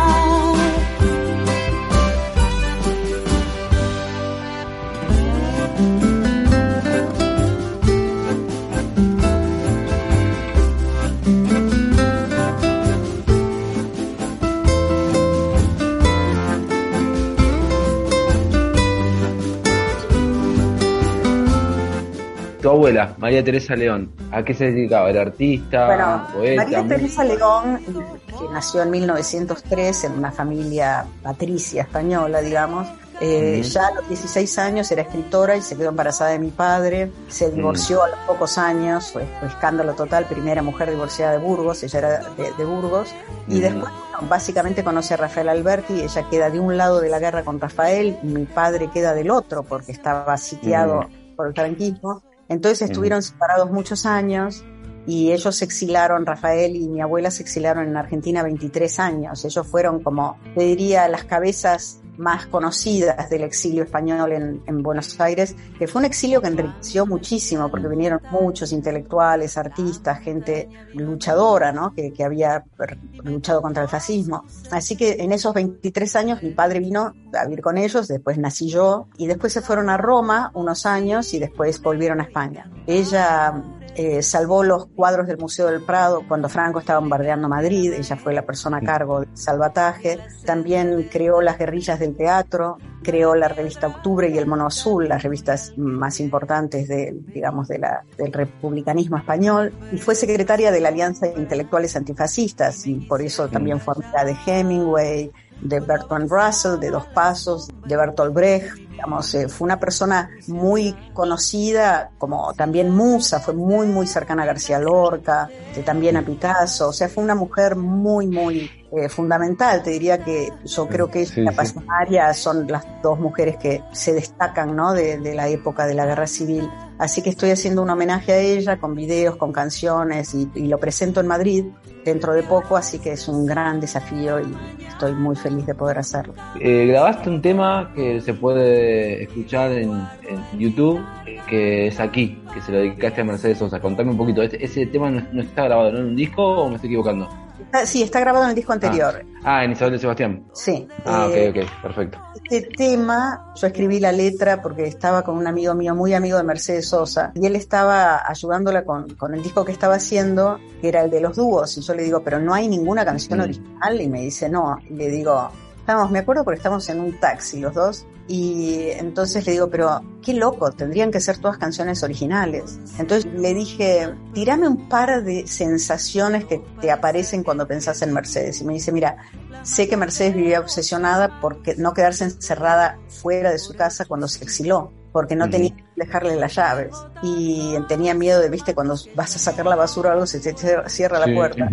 Speaker 8: Abuela, María Teresa León, ¿a qué se dedicaba? ¿Era artista,
Speaker 7: Bueno,
Speaker 8: poeta?
Speaker 7: María
Speaker 8: música?
Speaker 7: Teresa León, que nació en 1903 en una familia patricia española, digamos, eh, ya a los 16 años era escritora y se quedó embarazada de mi padre, se divorció a los pocos años, fue, fue escándalo total, primera mujer divorciada de Burgos, ella era de, de Burgos, y después bueno, básicamente conoce a Rafael Alberti, ella queda de un lado de la guerra con Rafael, mi padre queda del otro porque estaba sitiado por el franquismo, entonces estuvieron separados muchos años y ellos se exilaron, Rafael y mi abuela se exilaron en Argentina 23 años. Ellos fueron como, te diría, las cabezas más conocidas del exilio español en, en Buenos Aires, que fue un exilio que enriqueció muchísimo porque vinieron muchos intelectuales, artistas, gente luchadora, ¿no? Que, que había luchado contra el fascismo. Así que en esos 23 años mi padre vino a vivir con ellos, después nací yo y después se fueron a Roma unos años y después volvieron a España. Ella eh, salvó los cuadros del Museo del Prado cuando Franco estaba bombardeando Madrid, ella fue la persona a cargo del salvataje, también creó las guerrillas del teatro, creó la revista Octubre y el Mono Azul, las revistas más importantes de, digamos, de la, del republicanismo español, y fue secretaria de la Alianza de Intelectuales Antifascistas, y por eso también fue amiga de Hemingway, de Bertrand Russell, de Dos Pasos, de Bertolt Brecht, digamos, eh, fue una persona muy conocida como también musa, fue muy, muy cercana a García Lorca, eh, también a Picasso, o sea, fue una mujer muy, muy eh, fundamental, te diría que yo creo que ella
Speaker 8: Sí,
Speaker 7: y la
Speaker 8: sí.
Speaker 7: Son las dos mujeres que se destacan, ¿no? De, de la época de la guerra civil. Así que estoy haciendo un homenaje a ella con videos, con canciones y, y lo presento en Madrid dentro de poco, así que es un gran desafío y estoy muy feliz de poder hacerlo.
Speaker 8: Eh, grabaste un tema que se puede escuchar en, en YouTube, que es aquí, que se lo dedicaste a Mercedes Sosa. Contame un poquito, ¿ese, ese tema no, no está grabado ¿no? en un disco o me estoy equivocando?
Speaker 7: Sí, está grabado en el disco anterior.
Speaker 8: Ah, en Isabel de Sebastián.
Speaker 7: Sí.
Speaker 8: Ah,
Speaker 7: Eh,
Speaker 8: ok, ok, perfecto.
Speaker 7: Este tema, yo escribí la letra porque estaba con un amigo mío, muy amigo de Mercedes Sosa, y él estaba ayudándola con, con el disco que estaba haciendo, que era el de los dúos, y yo le digo, pero no hay ninguna canción
Speaker 8: Mm.
Speaker 7: original, y me dice, no, y le digo, Estábamos, me acuerdo porque estábamos en un taxi los dos y entonces le digo, pero qué loco, tendrían que ser todas canciones originales. Entonces le dije, tirame un par de sensaciones que te aparecen cuando pensás en Mercedes. Y me dice, mira, sé que Mercedes vivía obsesionada por no quedarse encerrada fuera de su casa cuando se exiló porque no tenía que dejarle las llaves y tenía miedo de, viste, cuando vas a sacar la basura o algo se te cierra la
Speaker 1: Sí,
Speaker 7: puerta.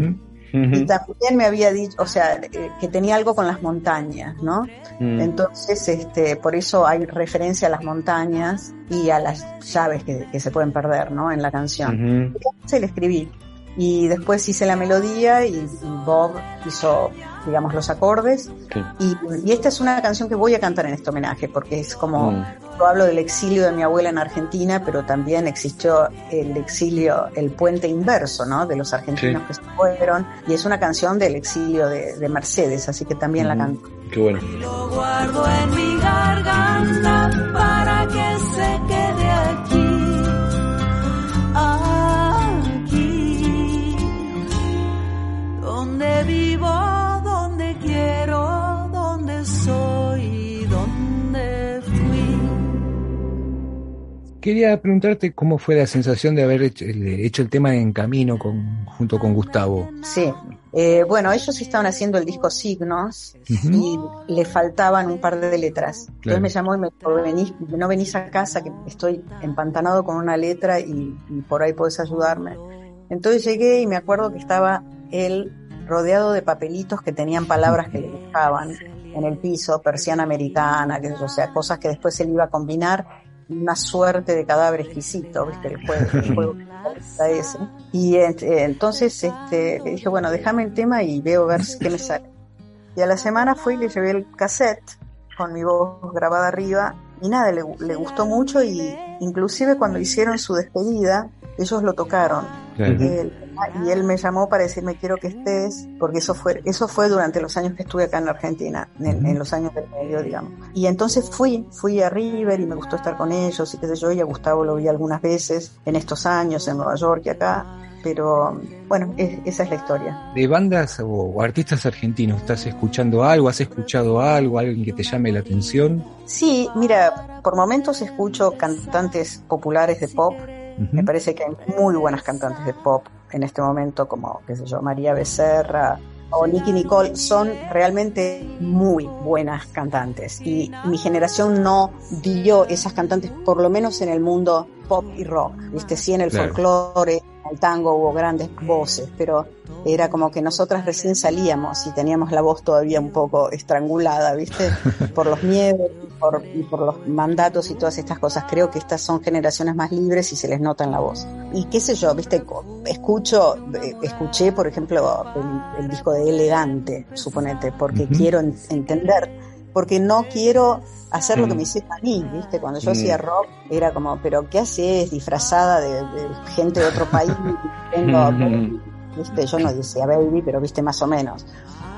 Speaker 7: Y también me había dicho, o sea, eh, que tenía algo con las montañas, ¿no?
Speaker 8: Mm.
Speaker 7: Entonces, este, por eso hay referencia a las montañas y a las llaves que, que se pueden perder, ¿no? En la canción. Entonces le escribí. Y después hice la melodía y, y Bob hizo, digamos, los acordes.
Speaker 8: Sí.
Speaker 7: Y, y esta es una canción que voy a cantar en este homenaje, porque es como,
Speaker 8: Mm.
Speaker 7: yo hablo del exilio de mi abuela en Argentina, pero también existió el exilio, el puente inverso, ¿no? De los argentinos
Speaker 8: Sí.
Speaker 7: que se fueron. Y es una canción del exilio de, de Mercedes, así que también la
Speaker 8: Ujú.
Speaker 7: canto.
Speaker 8: Qué bueno.
Speaker 5: Lo guardo en mi garganta para que se quede aquí, aquí, donde vivo, soy, donde fui.
Speaker 1: Quería preguntarte cómo fue la sensación de haber hecho, el- hecho el tema en camino con, junto con Gustavo.
Speaker 7: Sí. Eh, bueno, ellos estaban haciendo el disco Signos y le faltaban un par de letras. Entonces
Speaker 1: Claro.
Speaker 7: me llamó y me dijo, "Venís- no venís a casa que estoy empantanado con una letra y, y por ahí podés ayudarme. Entonces llegué y me acuerdo que estaba él rodeado de papelitos que tenían palabras que le gustaban en el piso, persiana americana, que, o sea, cosas que después él iba a combinar una suerte de cadáver exquisito, ¿viste? El juego, el juego ese. Y eh, entonces este, dije, bueno, déjame el tema y veo ver qué me sale. Y a la semana fui y le llevé el cassette con mi voz grabada arriba y nada, le, le gustó mucho y inclusive cuando hicieron su despedida, ellos lo tocaron.
Speaker 1: Claro.
Speaker 7: Él- y él me llamó para decirme quiero que estés, porque eso fue, eso fue durante los años que estuve acá en Argentina, en, en los años del medio, digamos. Y entonces fui, fui a River y me gustó estar con ellos y qué sé yo, y a Gustavo lo vi algunas veces en estos años en Nueva York y acá, pero bueno, es- esa es la historia.
Speaker 1: De bandas o, o artistas argentinos, ¿estás escuchando algo? ¿Has escuchado algo? ¿Alguien que te llame la atención?
Speaker 7: Sí, mira, por momentos escucho cantantes populares de pop. Me parece que hay muy buenas cantantes de pop en este momento, como, qué sé yo, María Becerra o Nicky Nicole. Son realmente muy buenas cantantes. Y mi generación no vio esas cantantes, por lo menos en el mundo pop y rock. Viste, sí en el
Speaker 1: Claro.
Speaker 7: folclore, en el tango hubo grandes voces, pero era como que nosotras recién salíamos y teníamos la voz todavía un poco estrangulada, ¿viste? Por los miedos por, y por los mandatos y todas estas cosas. Creo que estas son generaciones más libres y se les nota en la voz. Y qué sé yo, ¿viste? Escucho, eh, escuché, por ejemplo, el, el disco de Elegante, suponete, porque quiero en- entender, porque no quiero hacer lo que
Speaker 8: Mm.
Speaker 7: me hicieron a mí, ¿viste? Cuando yo
Speaker 8: Mm.
Speaker 7: hacía rock era como, pero ¿qué haces disfrazada de, de gente de otro país? Tengo, viste, yo no decía baby, pero viste más o menos.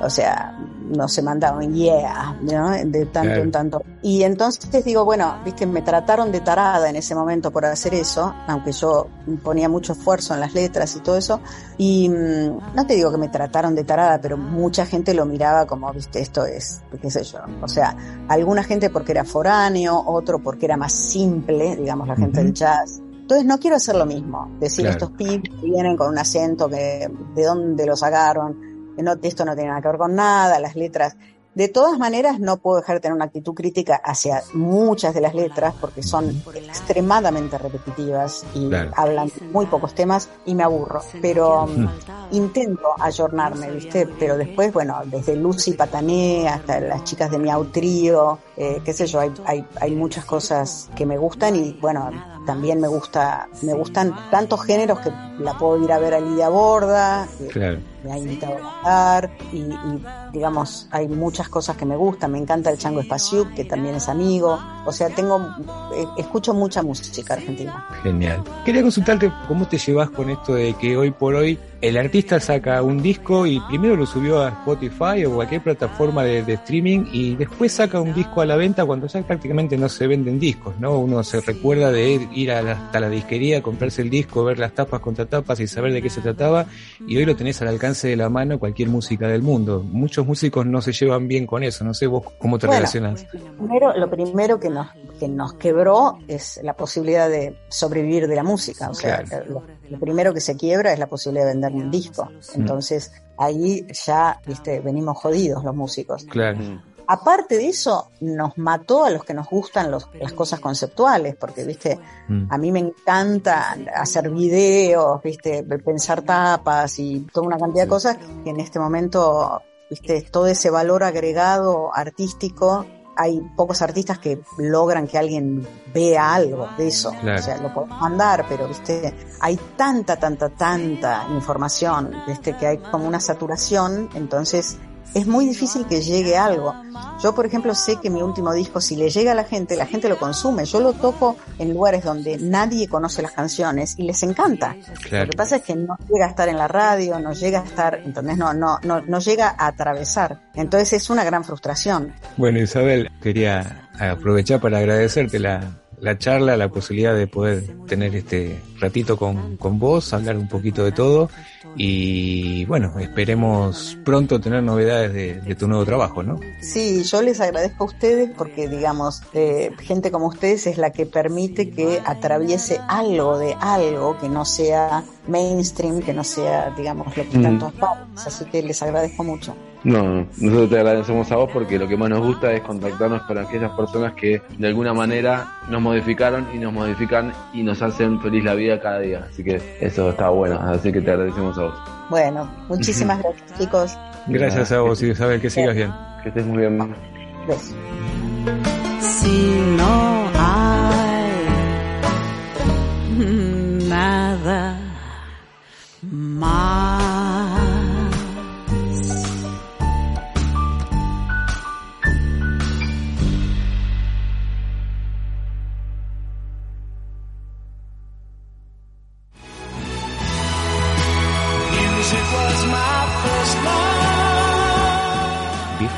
Speaker 7: O sea, no se mandaban yeah, ¿no? De tanto en tanto. Y entonces digo, bueno, viste, me trataron de tarada en ese momento por hacer eso, aunque yo ponía mucho esfuerzo en las letras y todo eso. Y mm, no te digo que me trataron de tarada, pero mucha gente lo miraba como, viste, esto es, qué sé yo. O sea, alguna gente porque era foráneo, otro porque era más simple, digamos, la gente
Speaker 1: Ujú.
Speaker 7: del jazz. Entonces no quiero hacer lo mismo, decir
Speaker 1: Claro.
Speaker 7: estos pibes que vienen con un acento que de dónde lo sacaron, no, esto no tiene nada que ver con nada, las letras. De todas maneras, no puedo dejar de tener una actitud crítica hacia muchas de las letras porque son extremadamente repetitivas y
Speaker 1: Claro.
Speaker 7: hablan muy pocos temas y me aburro. Pero um, intento ayornarme, ¿viste? Pero después, bueno, desde Lucy Patané hasta las chicas de Miau Trío, eh, qué sé yo, hay, hay, hay muchas cosas que me gustan y bueno, también me gusta, me gustan tantos géneros que la puedo ir a ver a Lidia Borda,
Speaker 1: Claro.
Speaker 7: Me ha invitado a cantar y, y, digamos hay muchas cosas que me gustan me encanta el Chango Espaciuc que también es amigo. O sea tengo eh, escucho mucha música argentina.
Speaker 1: Genial. Quería consultarte cómo te llevas con esto de que hoy por hoy el artista saca un disco y primero lo subió a Spotify o cualquier plataforma de, de streaming y después saca un disco a la venta cuando ya prácticamente no se venden discos, ¿no? Uno se recuerda de ir, ir a la- hasta la disquería, comprarse el disco, ver las tapas contra tapas y saber de qué se trataba y hoy lo tenés al alcance alcance de la mano cualquier música del mundo. Muchos músicos no se llevan bien con eso, no sé vos cómo te
Speaker 7: Bueno,
Speaker 1: relacionas.
Speaker 7: Primero, lo primero que nos, que nos quebró es la posibilidad de sobrevivir de la música. O sea, lo, lo primero que se quiebra es la posibilidad de vender un disco. Entonces, ahí ya, viste, venimos jodidos los músicos.
Speaker 1: Claro.
Speaker 7: Aparte de eso, nos mató a los que nos gustan los- las cosas conceptuales, porque, viste,
Speaker 1: Mm.
Speaker 7: a mí me encanta hacer videos, viste, pensar tapas y toda una cantidad de cosas que en este momento, viste, todo ese valor agregado artístico, hay pocos artistas que logran que alguien vea algo de eso.
Speaker 1: Claro.
Speaker 7: O sea, lo podemos mandar, pero viste, hay tanta, tanta, tanta información, viste, que hay como una saturación, entonces es muy difícil que llegue algo. Yo, por ejemplo, sé que mi último disco, si le llega a la gente, la gente lo consume. Yo lo toco en lugares donde nadie conoce las canciones y les encanta.
Speaker 1: Claro.
Speaker 7: Lo que pasa es que no llega a estar en la radio, no llega a estar, entonces no, no, no, no llega a atravesar. Entonces es una gran frustración.
Speaker 1: Bueno, Isabel, quería aprovechar para agradecerte la, la charla, la posibilidad de poder tener este ratito con, con vos, hablar un poquito de todo y bueno, esperemos pronto tener novedades de, de tu nuevo trabajo, ¿no?
Speaker 7: Sí, yo les agradezco a ustedes porque, digamos, eh, gente como ustedes es la que permite que atraviese algo de algo que no sea mainstream, que no sea, digamos, lo que todas partes. Así que les agradezco mucho.
Speaker 8: No, no, nosotros te agradecemos a vos porque lo que más nos gusta es contactarnos con aquellas personas que de alguna manera nos modificaron y nos modifican y nos hacen feliz la vida cada día. Así que eso está bueno, así que te agradecemos a vos.
Speaker 7: Bueno, muchísimas gracias, chicos.
Speaker 1: Gracias a vos, Isabel, que sigas bien.
Speaker 8: Que estés muy bien.
Speaker 7: Besos.
Speaker 6: Si no hay nada más.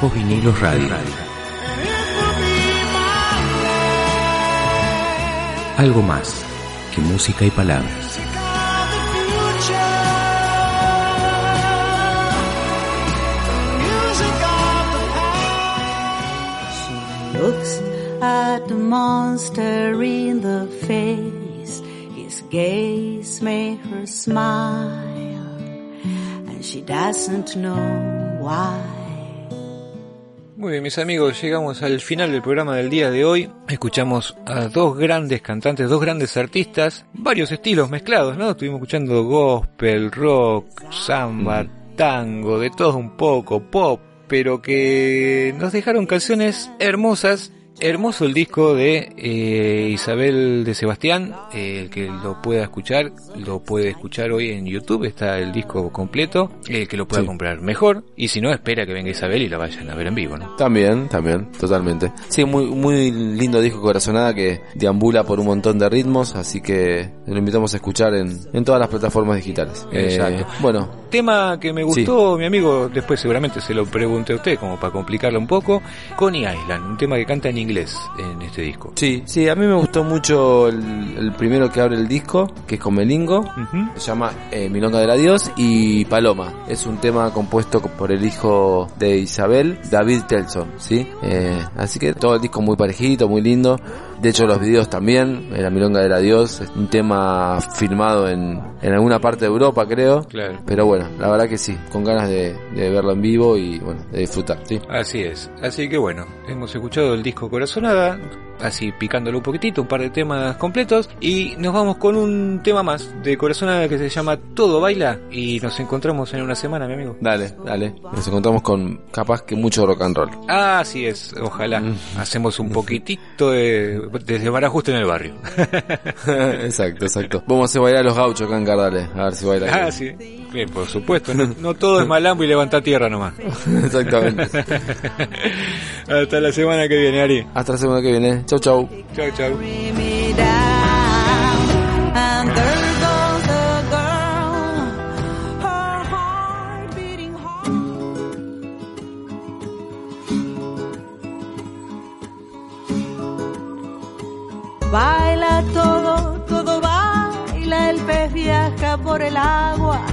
Speaker 9: Viejos vinilos radio. Algo más que música y palabras.
Speaker 6: looks at the monster in the face. His gaze made her smile, and she doesn't know why.
Speaker 1: Muy bien, mis amigos, llegamos al final del programa del día de hoy. Escuchamos a dos grandes cantantes, dos grandes artistas, varios estilos mezclados, ¿no? Estuvimos escuchando gospel, rock, samba, tango, de todo un poco, pop, pero que nos dejaron canciones hermosas. Hermoso el disco de eh, Isabel de Sebastián, eh, el que lo pueda escuchar, lo puede escuchar hoy en YouTube, está el disco completo, el que lo pueda
Speaker 2: Sí.
Speaker 1: comprar mejor, y si no, espera que venga Isabel y la vayan a ver en vivo, ¿no?
Speaker 2: También, también, totalmente. Sí, muy, muy lindo disco Corazonada que deambula por un montón de ritmos, así que lo invitamos a escuchar en, en todas las plataformas digitales.
Speaker 1: Exacto.
Speaker 2: Eh, bueno,
Speaker 1: Tema que me gustó, mi amigo, después seguramente se lo pregunté a usted, como para complicarlo un poco, Coney Island, un tema que canta en inglés en este disco.
Speaker 2: sí, sí, a mí me gustó mucho el, el primero que abre el disco, que es con Melingo,
Speaker 1: Ujú.
Speaker 2: se llama eh, Milonga del Adiós y Paloma. Es un tema compuesto por el hijo de Isabel, David Telson, ¿sí? Eh, así que todo el disco muy parejito, muy lindo. De hecho, los videos también, La Milonga del Adiós, es un tema filmado en, en alguna parte de Europa, creo.
Speaker 1: Claro.
Speaker 2: Pero bueno, la verdad que sí, con ganas de, de verlo en vivo y bueno, de disfrutar, ¿sí?
Speaker 1: Así es. Así que bueno, hemos escuchado el disco Corazonada, así picándolo un poquitito, un par de temas completos, y nos vamos con un tema más de Corazonada que se llama Todo Baila, y nos encontramos en una semana, mi amigo.
Speaker 2: Dale, dale. Nos encontramos con capaz que mucho rock and roll.
Speaker 1: Ah, así es, ojalá.
Speaker 2: Mm.
Speaker 1: Hacemos un poquitito de, de barajuste en el barrio.
Speaker 2: exacto, exacto. Vamos a hacer bailar a los gauchos acá en Cardales, a ver si bailan.
Speaker 1: Ah, sí. Bien, por supuesto. No, no todo es malambo y levantar tierra nomás.
Speaker 2: Exactamente.
Speaker 1: Hasta la semana que viene, Ari.
Speaker 2: Hasta la semana que viene. Chau, chau.
Speaker 1: Chau, chau.
Speaker 6: me down. And there goes the girl, her heart beating hard. Baila todo, todo baila, el pez viaja por el agua,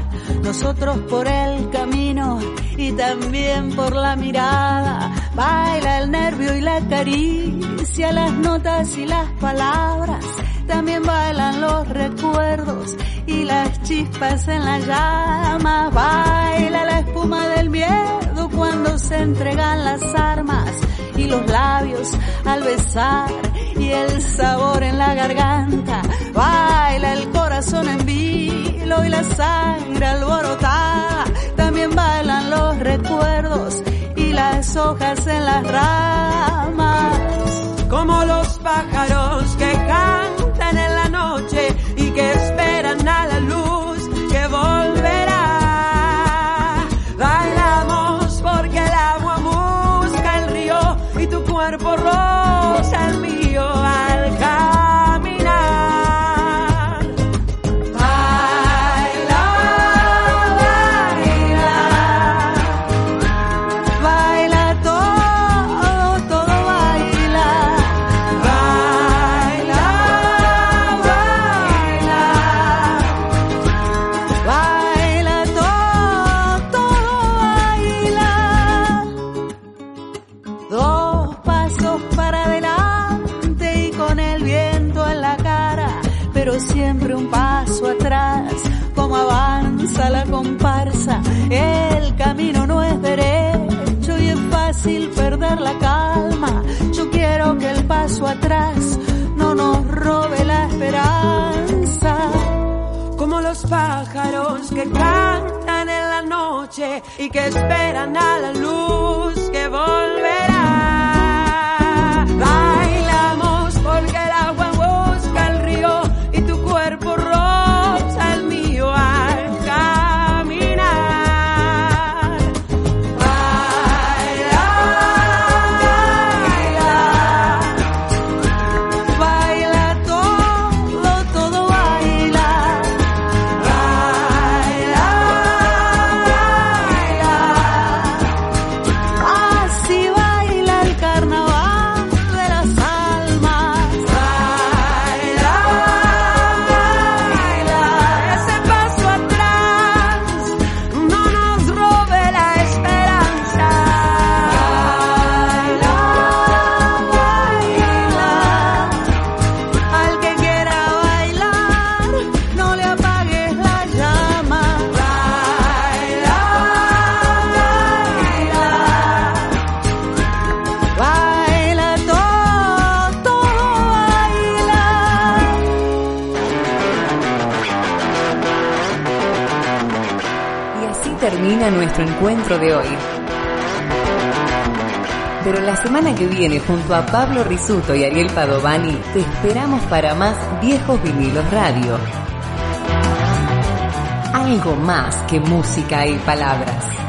Speaker 6: nosotros por el camino y también por la mirada. Baila el nervio y la caricia, las notas y las palabras. También bailan los recuerdos y las chispas en la llama. Baila la espuma del miedo cuando se entregan las armas y los labios al besar y el sabor en la garganta. Baila el corazón en vilo y la sangre alborotada. También bailan los recuerdos las hojas en las ramas.
Speaker 4: como los pájaros que cantan en la noche y que esperan
Speaker 6: comparsa, el camino no es derecho y es fácil perder la calma. Yo quiero que el paso atrás no nos robe la esperanza.
Speaker 4: como los pájaros que cantan en la noche y que esperan a la luz que volverá.
Speaker 10: Encuentro de hoy. Pero la semana que viene, junto a Pablo Risuto y Ariel Padovani, te esperamos para más Viejos Vinilos Radio. Algo más que música y palabras.